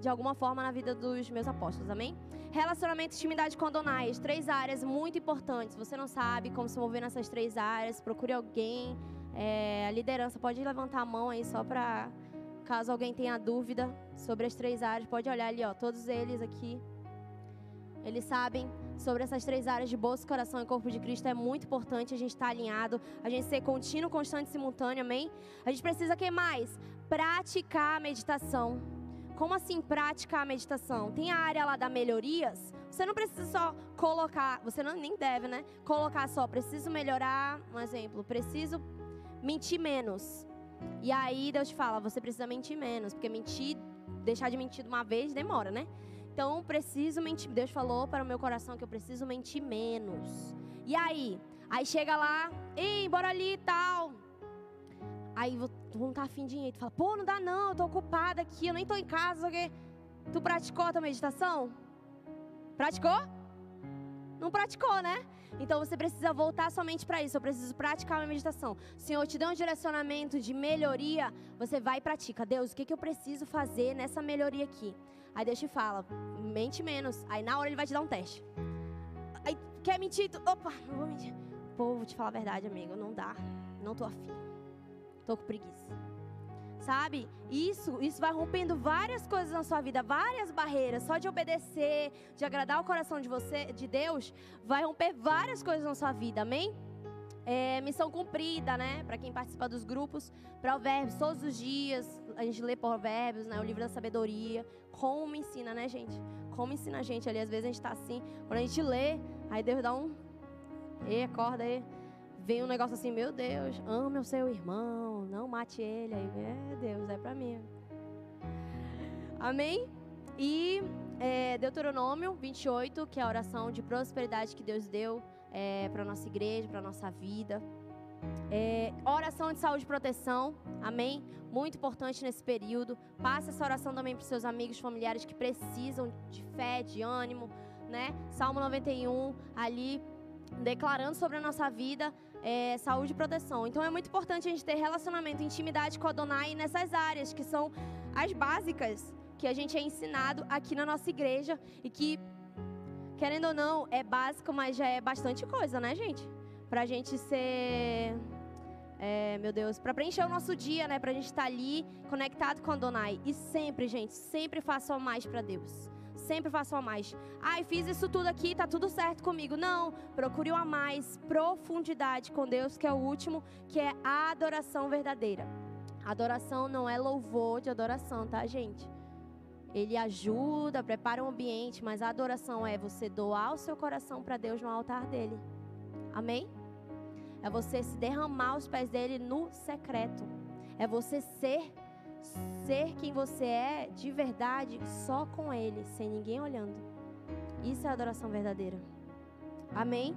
Speaker 2: de alguma forma na vida dos meus apóstolos, amém? Relacionamento, intimidade com Adonai, três áreas muito importantes. Você não sabe como se mover nessas três áreas, procure alguém. É, a liderança pode levantar a mão aí só para caso alguém tenha dúvida sobre as três áreas, pode olhar ali, ó, todos eles aqui. Eles sabem sobre essas três áreas de bolso, coração e corpo de Cristo. É muito importante a gente estar tá alinhado, a gente ser contínuo, constante simultâneo, amém? A gente precisa que mais? Praticar a meditação. Como assim praticar a meditação? Tem a área lá da melhorias. Você não precisa só colocar, você não, nem deve, né? Colocar só, preciso melhorar, um exemplo, preciso mentir menos. E aí Deus te fala, você precisa mentir menos, porque mentir, deixar de mentir de uma vez demora, né? Então, preciso mentir. Deus falou para o meu coração que eu preciso mentir menos. E aí? Aí chega lá, ei, bora ali e tal. Aí não tá afim de ir. Tu fala, pô, não dá não, eu tô ocupada aqui, eu nem tô em casa. Tu praticou a tua meditação? Praticou? Não praticou, né? Então você precisa voltar somente para isso. Eu preciso praticar uma meditação. Senhor, te deu um direcionamento de melhoria. Você vai e pratica. Deus, o que, que eu preciso fazer nessa melhoria aqui? Aí Deus te fala, mente menos. Aí na hora ele vai te dar um teste. Aí quer mentir? Tu... Opa, não vou mentir. Pô, vou te falar a verdade, amigo. Não dá. Não tô afim. Tô com preguiça. Sabe? Isso, isso vai rompendo várias coisas na sua vida, várias barreiras. Só de obedecer, de agradar o coração de você, de Deus, vai romper várias coisas na sua vida. Amém? É, missão cumprida, né? Para quem participa dos grupos, provérbios todos os dias. A gente lê provérbios, né? O livro da sabedoria. Como ensina, né, gente? Como ensina a gente ali. Às vezes a gente tá assim, quando a gente lê, aí Deus dá um. Ei, acorda aí vem um negócio assim, meu Deus, ame o seu irmão, não mate ele. Aí, meu Deus, é para mim. Amém? E é, Deuteronômio 28, que é a oração de prosperidade que Deus deu é, para nossa igreja, para nossa vida. É, oração de saúde e proteção, amém? Muito importante nesse período. Passe essa oração também para seus amigos, familiares que precisam de fé, de ânimo, né? Salmo 91, ali declarando sobre a nossa vida é, saúde e proteção. Então é muito importante a gente ter relacionamento, intimidade com a Adonai nessas áreas que são as básicas que a gente é ensinado aqui na nossa igreja e que, querendo ou não, é básico, mas já é bastante coisa, né, gente? Pra gente ser. É, meu Deus, para preencher o nosso dia, né? Pra gente estar tá ali conectado com a Adonai. E sempre, gente, sempre façam mais para Deus sempre façam mais. Ai, fiz isso tudo aqui, tá tudo certo comigo. Não, procure o a mais, profundidade com Deus, que é o último, que é a adoração verdadeira. Adoração não é louvor de adoração, tá, gente? Ele ajuda, prepara o um ambiente, mas a adoração é você doar o seu coração para Deus no altar dele. Amém? É você se derramar aos pés dele no secreto. É você ser ser quem você é de verdade só com Ele, sem ninguém olhando. Isso é adoração verdadeira. Amém?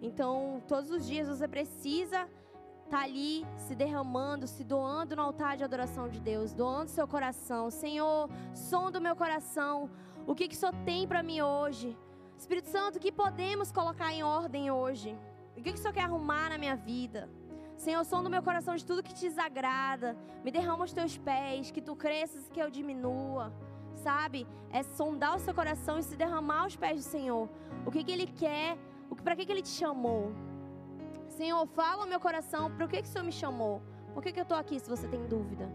Speaker 2: Então, todos os dias você precisa estar tá ali se derramando, se doando no altar de adoração de Deus, doando seu coração. Senhor, som do meu coração. O que, que o Senhor tem para mim hoje? Espírito Santo, o que podemos colocar em ordem hoje? O que, que o Senhor quer arrumar na minha vida? Senhor, som do meu coração de tudo que te desagrada. Me derrama os teus pés, que tu cresças e que eu diminua. Sabe? É sondar o seu coração e se derramar aos pés do Senhor. O que, que Ele quer, para que, que Ele te chamou. Senhor, fala meu coração, para o que, que o Senhor me chamou? Por que, que eu estou aqui se você tem dúvida?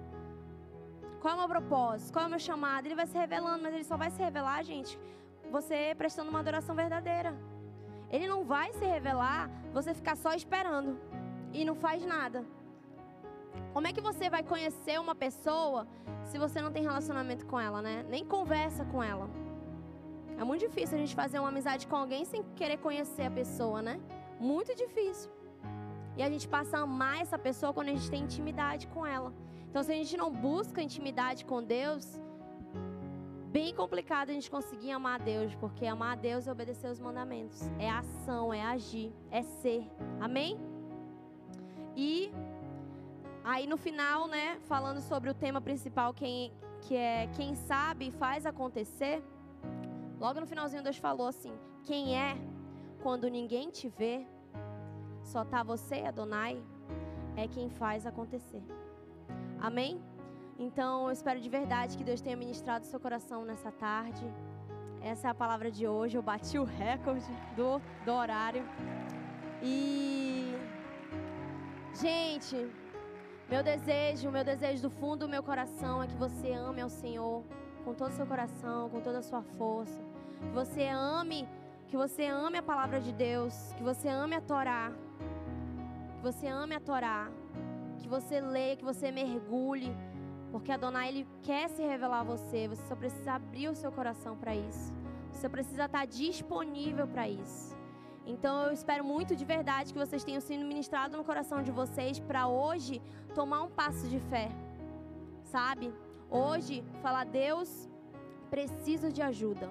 Speaker 2: Qual é o meu propósito? Qual é o meu chamado? Ele vai se revelando, mas ele só vai se revelar, gente, você prestando uma adoração verdadeira. Ele não vai se revelar você ficar só esperando e não faz nada. Como é que você vai conhecer uma pessoa se você não tem relacionamento com ela, né? Nem conversa com ela. É muito difícil a gente fazer uma amizade com alguém sem querer conhecer a pessoa, né? Muito difícil. E a gente passa a amar essa pessoa quando a gente tem intimidade com ela. Então, se a gente não busca intimidade com Deus, bem complicado a gente conseguir amar a Deus, porque amar a Deus é obedecer os mandamentos, é ação, é agir, é ser. Amém? E aí no final, né, falando sobre o tema principal, quem, que é quem sabe faz acontecer. Logo no finalzinho Deus falou assim: quem é quando ninguém te vê, só tá você, Adonai, é quem faz acontecer. Amém? Então eu espero de verdade que Deus tenha ministrado seu coração nessa tarde. Essa é a palavra de hoje. Eu bati o recorde do, do horário. E Gente, meu desejo, meu desejo do fundo do meu coração é que você ame ao Senhor com todo o seu coração, com toda a sua força. Que você ame, que você ame a palavra de Deus, que você ame a Torá. Que você ame a Torá. Que você leia, que você mergulhe, porque Adonai ele quer se revelar a você. Você só precisa abrir o seu coração para isso. Você precisa estar disponível para isso. Então eu espero muito de verdade que vocês tenham sido ministrados no coração de vocês para hoje tomar um passo de fé. Sabe? Hoje falar Deus, preciso de ajuda.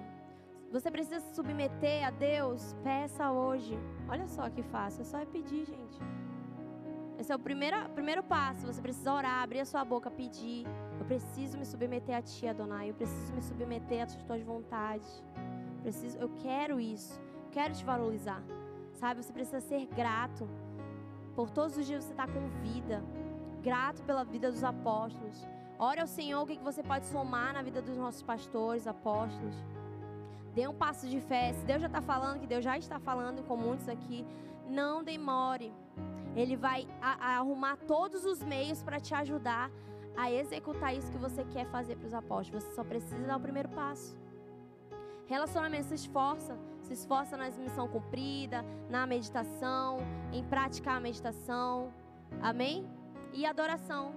Speaker 2: Você precisa se submeter a Deus, peça hoje. Olha só que fácil, é só é pedir, gente. Esse é o primeiro, primeiro passo. Você precisa orar, abrir a sua boca, pedir. Eu preciso me submeter a Ti, Adonai. Eu preciso me submeter às Tuas vontades. Preciso, eu quero isso. quero te valorizar. Sabe, você precisa ser grato por todos os dias você está com vida. Grato pela vida dos apóstolos. Ore ao Senhor o que você pode somar na vida dos nossos pastores, apóstolos. Dê um passo de fé. Se Deus já está falando, que Deus já está falando com muitos aqui, não demore. Ele vai a, a arrumar todos os meios para te ajudar a executar isso que você quer fazer para os apóstolos. Você só precisa dar o primeiro passo. Relacionamento se esforça, se esforça na missão cumprida, na meditação, em praticar a meditação. Amém? E adoração.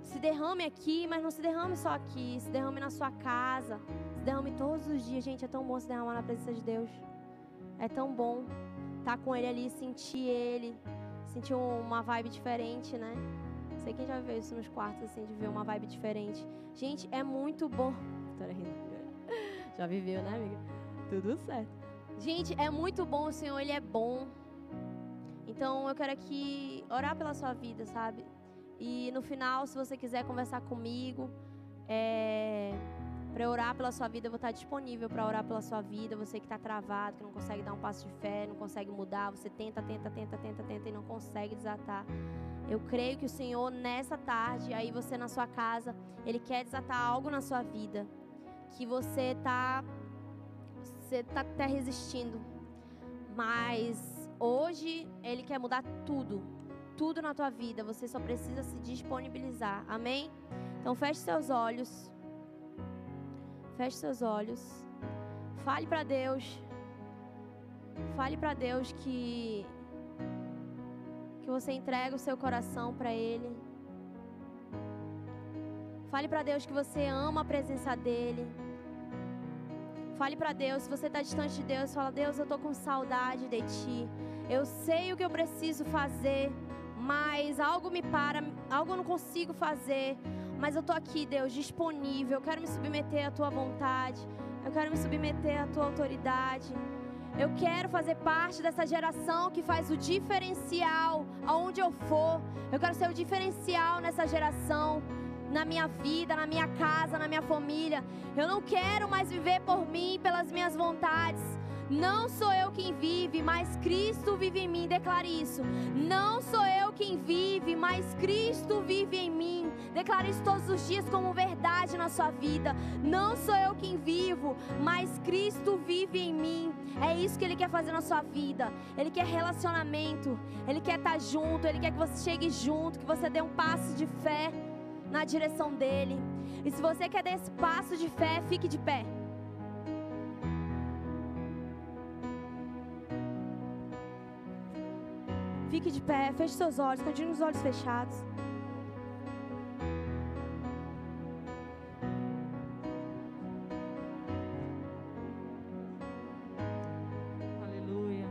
Speaker 2: Se derrame aqui, mas não se derrame só aqui, se derrame na sua casa, se derrame todos os dias. Gente, é tão bom se derramar na presença de Deus. É tão bom estar com Ele ali, sentir Ele, sentir uma vibe diferente, né? Sei quem já viveu isso nos quartos, assim, de ver uma vibe diferente. Gente, é muito bom. [laughs] Já viveu, né, amiga? Tudo certo. Gente, é muito bom, o Senhor, Ele é bom. Então, eu quero aqui orar pela sua vida, sabe? E no final, se você quiser conversar comigo, é, para orar pela sua vida, eu vou estar disponível para orar pela sua vida. Você que está travado, que não consegue dar um passo de fé, não consegue mudar, você tenta, tenta, tenta, tenta, tenta e não consegue desatar. Eu creio que o Senhor, nessa tarde, aí você na sua casa, Ele quer desatar algo na sua vida. Que você está você tá até resistindo. Mas hoje Ele quer mudar tudo. Tudo na tua vida. Você só precisa se disponibilizar. Amém? Então feche seus olhos. Feche seus olhos. Fale para Deus. Fale para Deus que que você entrega o seu coração para Ele. Fale para Deus que você ama a presença dEle. Fale para Deus, se você está distante de Deus, fala: Deus, eu estou com saudade de Ti. Eu sei o que eu preciso fazer, mas algo me para, algo eu não consigo fazer. Mas eu estou aqui, Deus, disponível. Eu quero me submeter à Tua vontade. Eu quero me submeter à Tua autoridade. Eu quero fazer parte dessa geração que faz o diferencial aonde eu for. Eu quero ser o diferencial nessa geração, na minha vida, na minha casa, na minha família. Eu não quero mais viver por mim, pelas minhas vontades. Não sou eu quem vive, mas Cristo vive em mim. Declare isso. Não sou eu quem vive, mas Cristo vive em mim. Declare isso todos os dias como verdade na sua vida. Não sou eu quem vivo, mas Cristo vive em mim. É isso que Ele quer fazer na sua vida. Ele quer relacionamento. Ele quer estar junto. Ele quer que você chegue junto, que você dê um passo de fé na direção dele. E se você quer dar esse passo de fé, fique de pé. Fique de pé, feche seus olhos, continue os olhos fechados.
Speaker 3: Aleluia.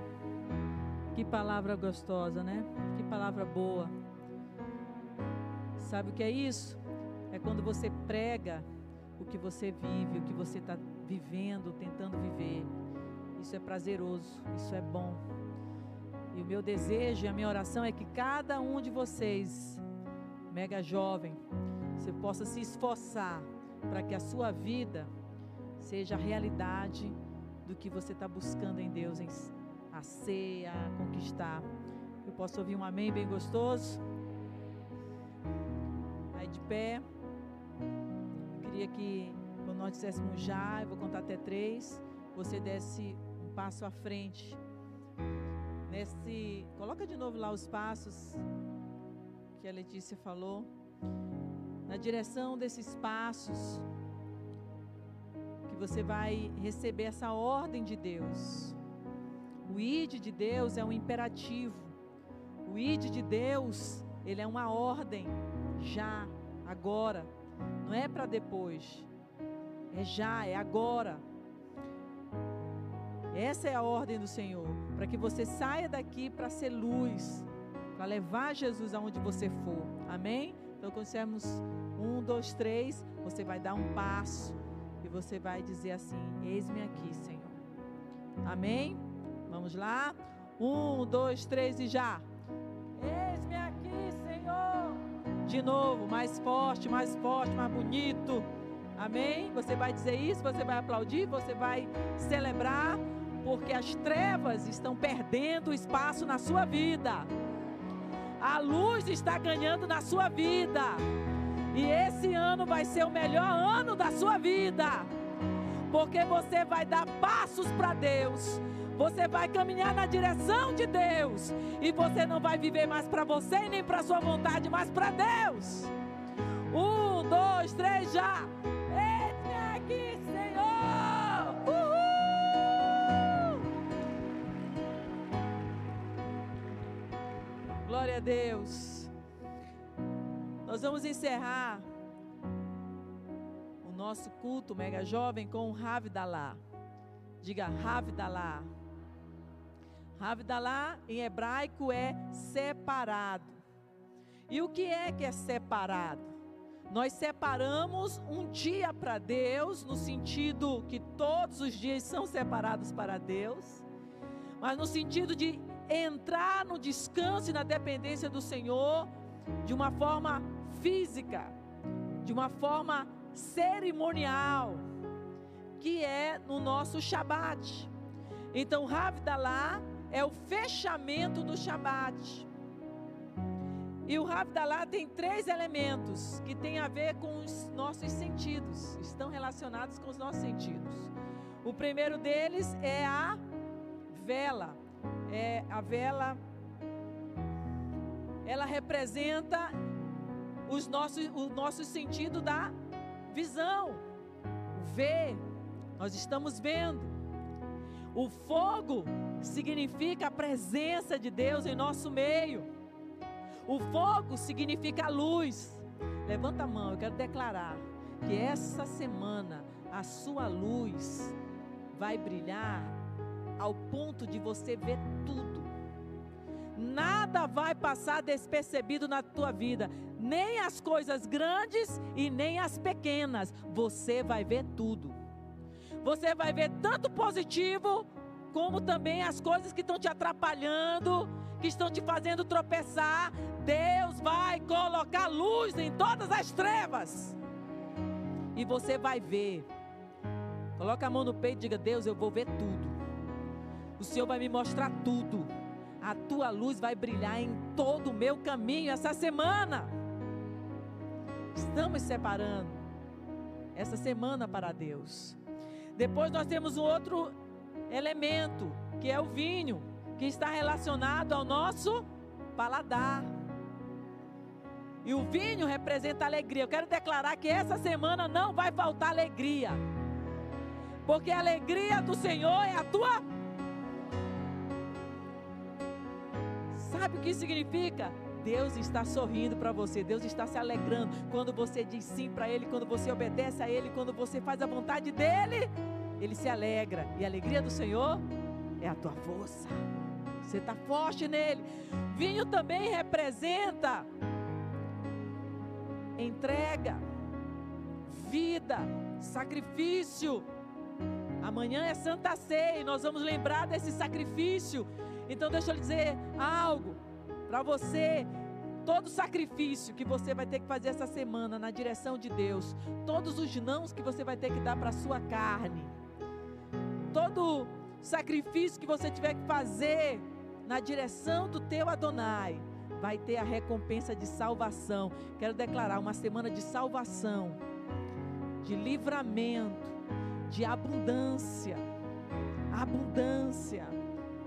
Speaker 3: Que palavra gostosa, né? Que palavra boa. Sabe o que é isso? É quando você prega o que você vive, o que você está vivendo, tentando viver. Isso é prazeroso, isso é bom. E o meu desejo e a minha oração é que cada um de vocês, mega jovem, você possa se esforçar para que a sua vida seja a realidade do que você está buscando em Deus, em, a ser, a conquistar. Eu posso ouvir um amém bem gostoso? Aí de pé. Eu queria que, quando nós disséssemos já, eu vou contar até três, você desse um passo à frente nesse. Coloca de novo lá os passos que a Letícia falou. Na direção desses passos, que você vai receber essa ordem de Deus. O id de Deus é um imperativo. O id de Deus, ele é uma ordem já, agora. Não é para depois. É já, é agora. Essa é a ordem do Senhor, para que você saia daqui para ser luz, para levar Jesus aonde você for. Amém? Então, quando dissermos um, dois, três, você vai dar um passo e você vai dizer assim: Eis-me aqui, Senhor. Amém? Vamos lá? Um, dois, três e já. Eis-me aqui, Senhor. De novo, mais forte, mais forte, mais bonito. Amém? Você vai dizer isso, você vai aplaudir, você vai celebrar porque as trevas estão perdendo espaço na sua vida. A luz está ganhando na sua vida. E esse ano vai ser o melhor ano da sua vida. Porque você vai dar passos para Deus. Você vai caminhar na direção de Deus. E você não vai viver mais para você nem para sua vontade, mas para Deus. Um, dois, três, já. Glória a Deus. Nós vamos encerrar o nosso culto mega jovem com o Havdalah. Diga Havdalah. Havdalah em hebraico é separado. E o que é que é separado? Nós separamos um dia para Deus, no sentido que todos os dias são separados para Deus, mas no sentido de entrar no descanso e na dependência do Senhor de uma forma física, de uma forma cerimonial, que é no nosso Shabat. Então, Havdalah é o fechamento do Shabat. E o Havdalah tem três elementos que têm a ver com os nossos sentidos, estão relacionados com os nossos sentidos. O primeiro deles é a vela. É a vela ela representa os nossos, o nosso sentido da visão, ver, nós estamos vendo. O fogo significa a presença de Deus em nosso meio. O fogo significa a luz. Levanta a mão, eu quero declarar que essa semana a sua luz vai brilhar ao ponto de você ver tudo. Nada vai passar despercebido na tua vida nem as coisas grandes e nem as pequenas. Você vai ver tudo. Você vai ver tanto positivo, como também as coisas que estão te atrapalhando, que estão te fazendo tropeçar. Deus vai colocar luz em todas as trevas. E você vai ver. Coloca a mão no peito e diga: Deus, eu vou ver tudo. O Senhor vai me mostrar tudo. A tua luz vai brilhar em todo o meu caminho essa semana. Estamos separando essa semana para Deus. Depois nós temos um outro elemento, que é o vinho, que está relacionado ao nosso paladar. E o vinho representa alegria. Eu quero declarar que essa semana não vai faltar alegria. Porque a alegria do Senhor é a tua. Sabe o que significa? Deus está sorrindo para você, Deus está se alegrando quando você diz sim para Ele, quando você obedece a Ele, quando você faz a vontade dEle, Ele se alegra. E a alegria do Senhor é a tua força. Você está forte nele. Vinho também representa entrega, vida, sacrifício. Amanhã é Santa Ceia e nós vamos lembrar desse sacrifício. Então deixa eu lhe dizer algo para você todo sacrifício que você vai ter que fazer essa semana na direção de Deus, todos os nãos que você vai ter que dar para a sua carne, todo sacrifício que você tiver que fazer na direção do teu Adonai, vai ter a recompensa de salvação. Quero declarar uma semana de salvação, de livramento, de abundância, abundância,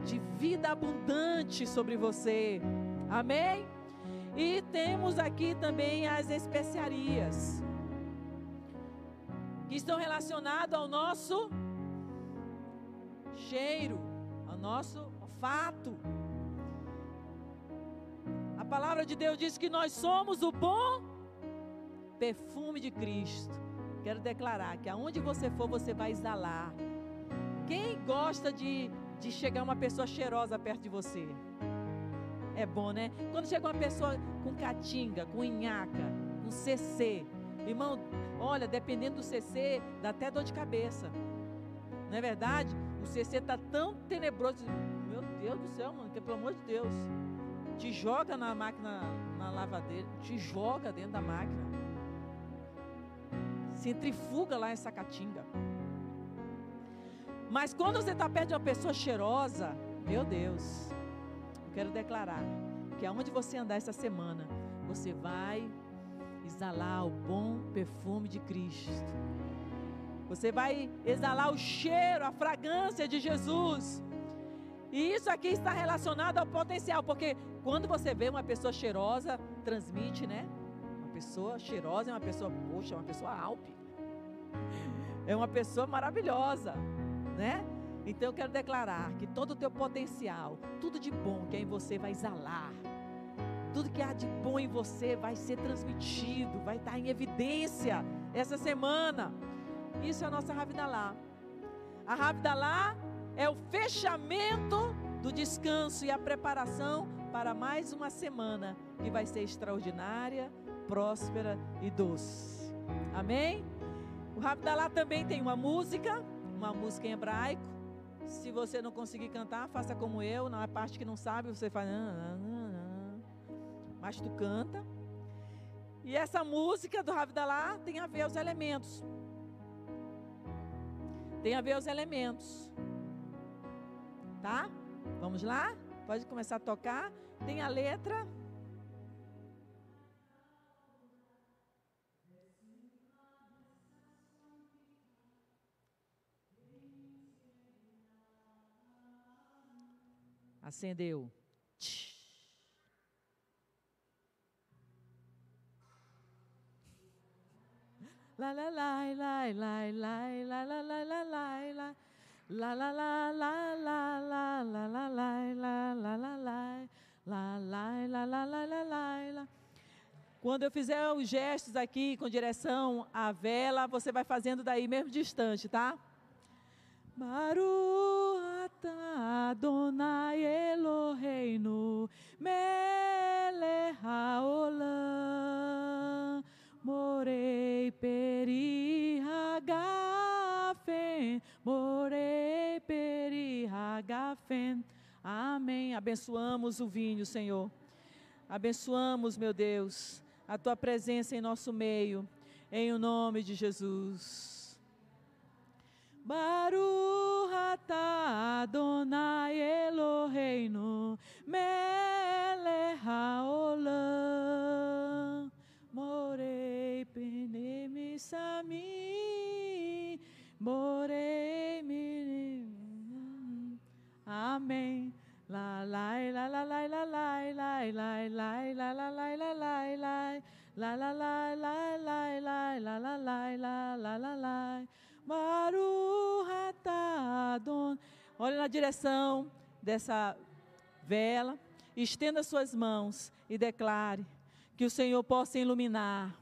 Speaker 3: de vida abundante sobre você. Amém? E temos aqui também as especiarias, que estão relacionadas ao nosso cheiro, ao nosso olfato. A palavra de Deus diz que nós somos o bom perfume de Cristo. Quero declarar que aonde você for, você vai exalar. Quem gosta de, de chegar uma pessoa cheirosa perto de você? é bom, né? Quando chega uma pessoa com caatinga, com inhaca, com CC, irmão, olha, dependendo do CC, dá até dor de cabeça. Não é verdade? O CC tá tão tenebroso. Meu Deus do céu, mano, que pelo amor de Deus. Te joga na máquina, na lavadeira, te joga dentro da máquina. Centrifuga lá essa caatinga. Mas quando você está perto de uma pessoa cheirosa, meu Deus, eu quero declarar que aonde você andar essa semana, você vai exalar o bom perfume de Cristo. Você vai exalar o cheiro, a fragrância de Jesus. E isso aqui está relacionado ao potencial, porque quando você vê uma pessoa cheirosa, transmite, né? Uma pessoa cheirosa é uma pessoa, poxa, é uma pessoa alpe. É uma pessoa maravilhosa, né? Então eu quero declarar que todo o teu potencial, tudo de bom que é em você vai exalar. Tudo que há de bom em você vai ser transmitido, vai estar em evidência essa semana. Isso é a nossa Ravidalá. A Ravidalá é o fechamento do descanso e a preparação para mais uma semana que vai ser extraordinária, próspera e doce. Amém? O Ravidalá também tem uma música, uma música em hebraico. Se você não conseguir cantar, faça como eu, na parte que não sabe, você faz. Mas tu canta. E essa música do Ravidalá tem a ver os elementos. Tem a ver os elementos. Tá? Vamos lá? Pode começar a tocar. Tem a letra. Acendeu. La la la la la la la la la la la la La la la la la la la la la la la la la la la la la la la la Quando eu fizer os gestos aqui com direção à vela, você vai fazendo daí mesmo distante, tá? Adonai Eloheinu melech haolam morei peri hagafen morei peri hagafen Amém. Abençoamos o vinho, Senhor. Abençoamos, meu Deus, a tua presença em nosso meio, em o nome de Jesus. Baruch atah Adonai Eloheinu melech haolam morei pnei Sami morei Amém. La lai la la lai la lai lai lai lai la la lai la lai lai la la lai lai lai lai la la lai la la lai Maruhatadon. Olhe na direção dessa vela, estenda suas mãos e declare que o Senhor possa iluminar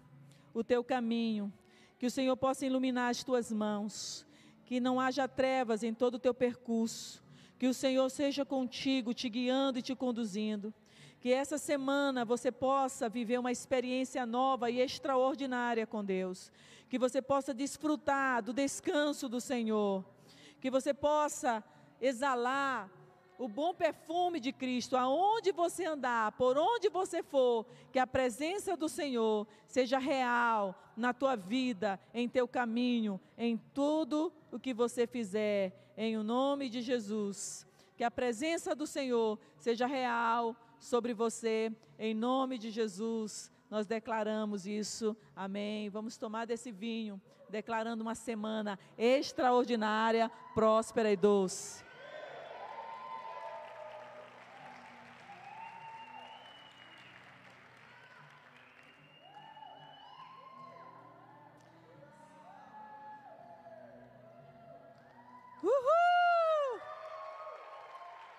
Speaker 3: o teu caminho, que o Senhor possa iluminar as tuas mãos, que não haja trevas em todo o teu percurso, que o Senhor seja contigo, te guiando e te conduzindo. Que essa semana você possa viver uma experiência nova e extraordinária com Deus. Que você possa desfrutar do descanso do Senhor. Que você possa exalar o bom perfume de Cristo, aonde você andar, por onde você for, que a presença do Senhor seja real na tua vida, em teu caminho, em tudo o que você fizer, em o nome de Jesus. Que a presença do Senhor seja real sobre você, em nome de Jesus. Nós declaramos isso, amém. Vamos tomar desse vinho, declarando uma semana extraordinária, próspera e doce.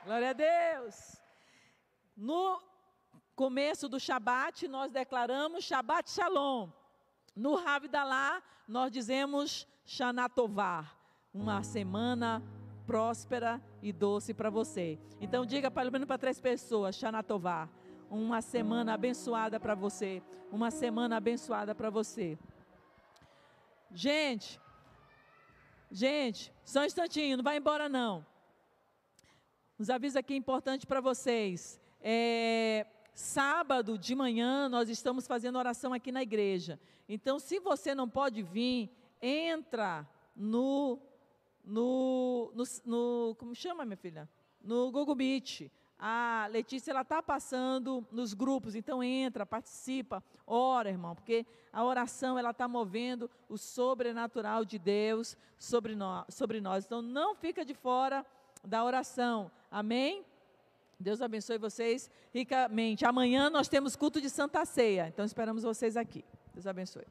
Speaker 3: Glória a Deus. No começo do Shabat, nós declaramos Shabat Shalom. No Havdalah, nós dizemos Shanatovar. Uma semana próspera e doce para você. Então, diga pelo menos para três pessoas: Shanatovar. Uma semana abençoada para você. Uma semana abençoada para você. Gente, gente, só um instantinho, não vai embora não. Uns avisos aqui importantes para vocês. É, sábado de manhã nós estamos fazendo oração aqui na igreja. Então, se você não pode vir, entra no no, no, no como chama, minha filha? No Google Meet. A Letícia ela está passando nos grupos, então entra, participa, ora, irmão, porque a oração ela está movendo o sobrenatural de Deus sobre sobre nós. Então não fica de fora da oração. Amém? Deus abençoe vocês ricamente. Amanhã nós temos culto de Santa Ceia, então esperamos vocês aqui. Deus abençoe.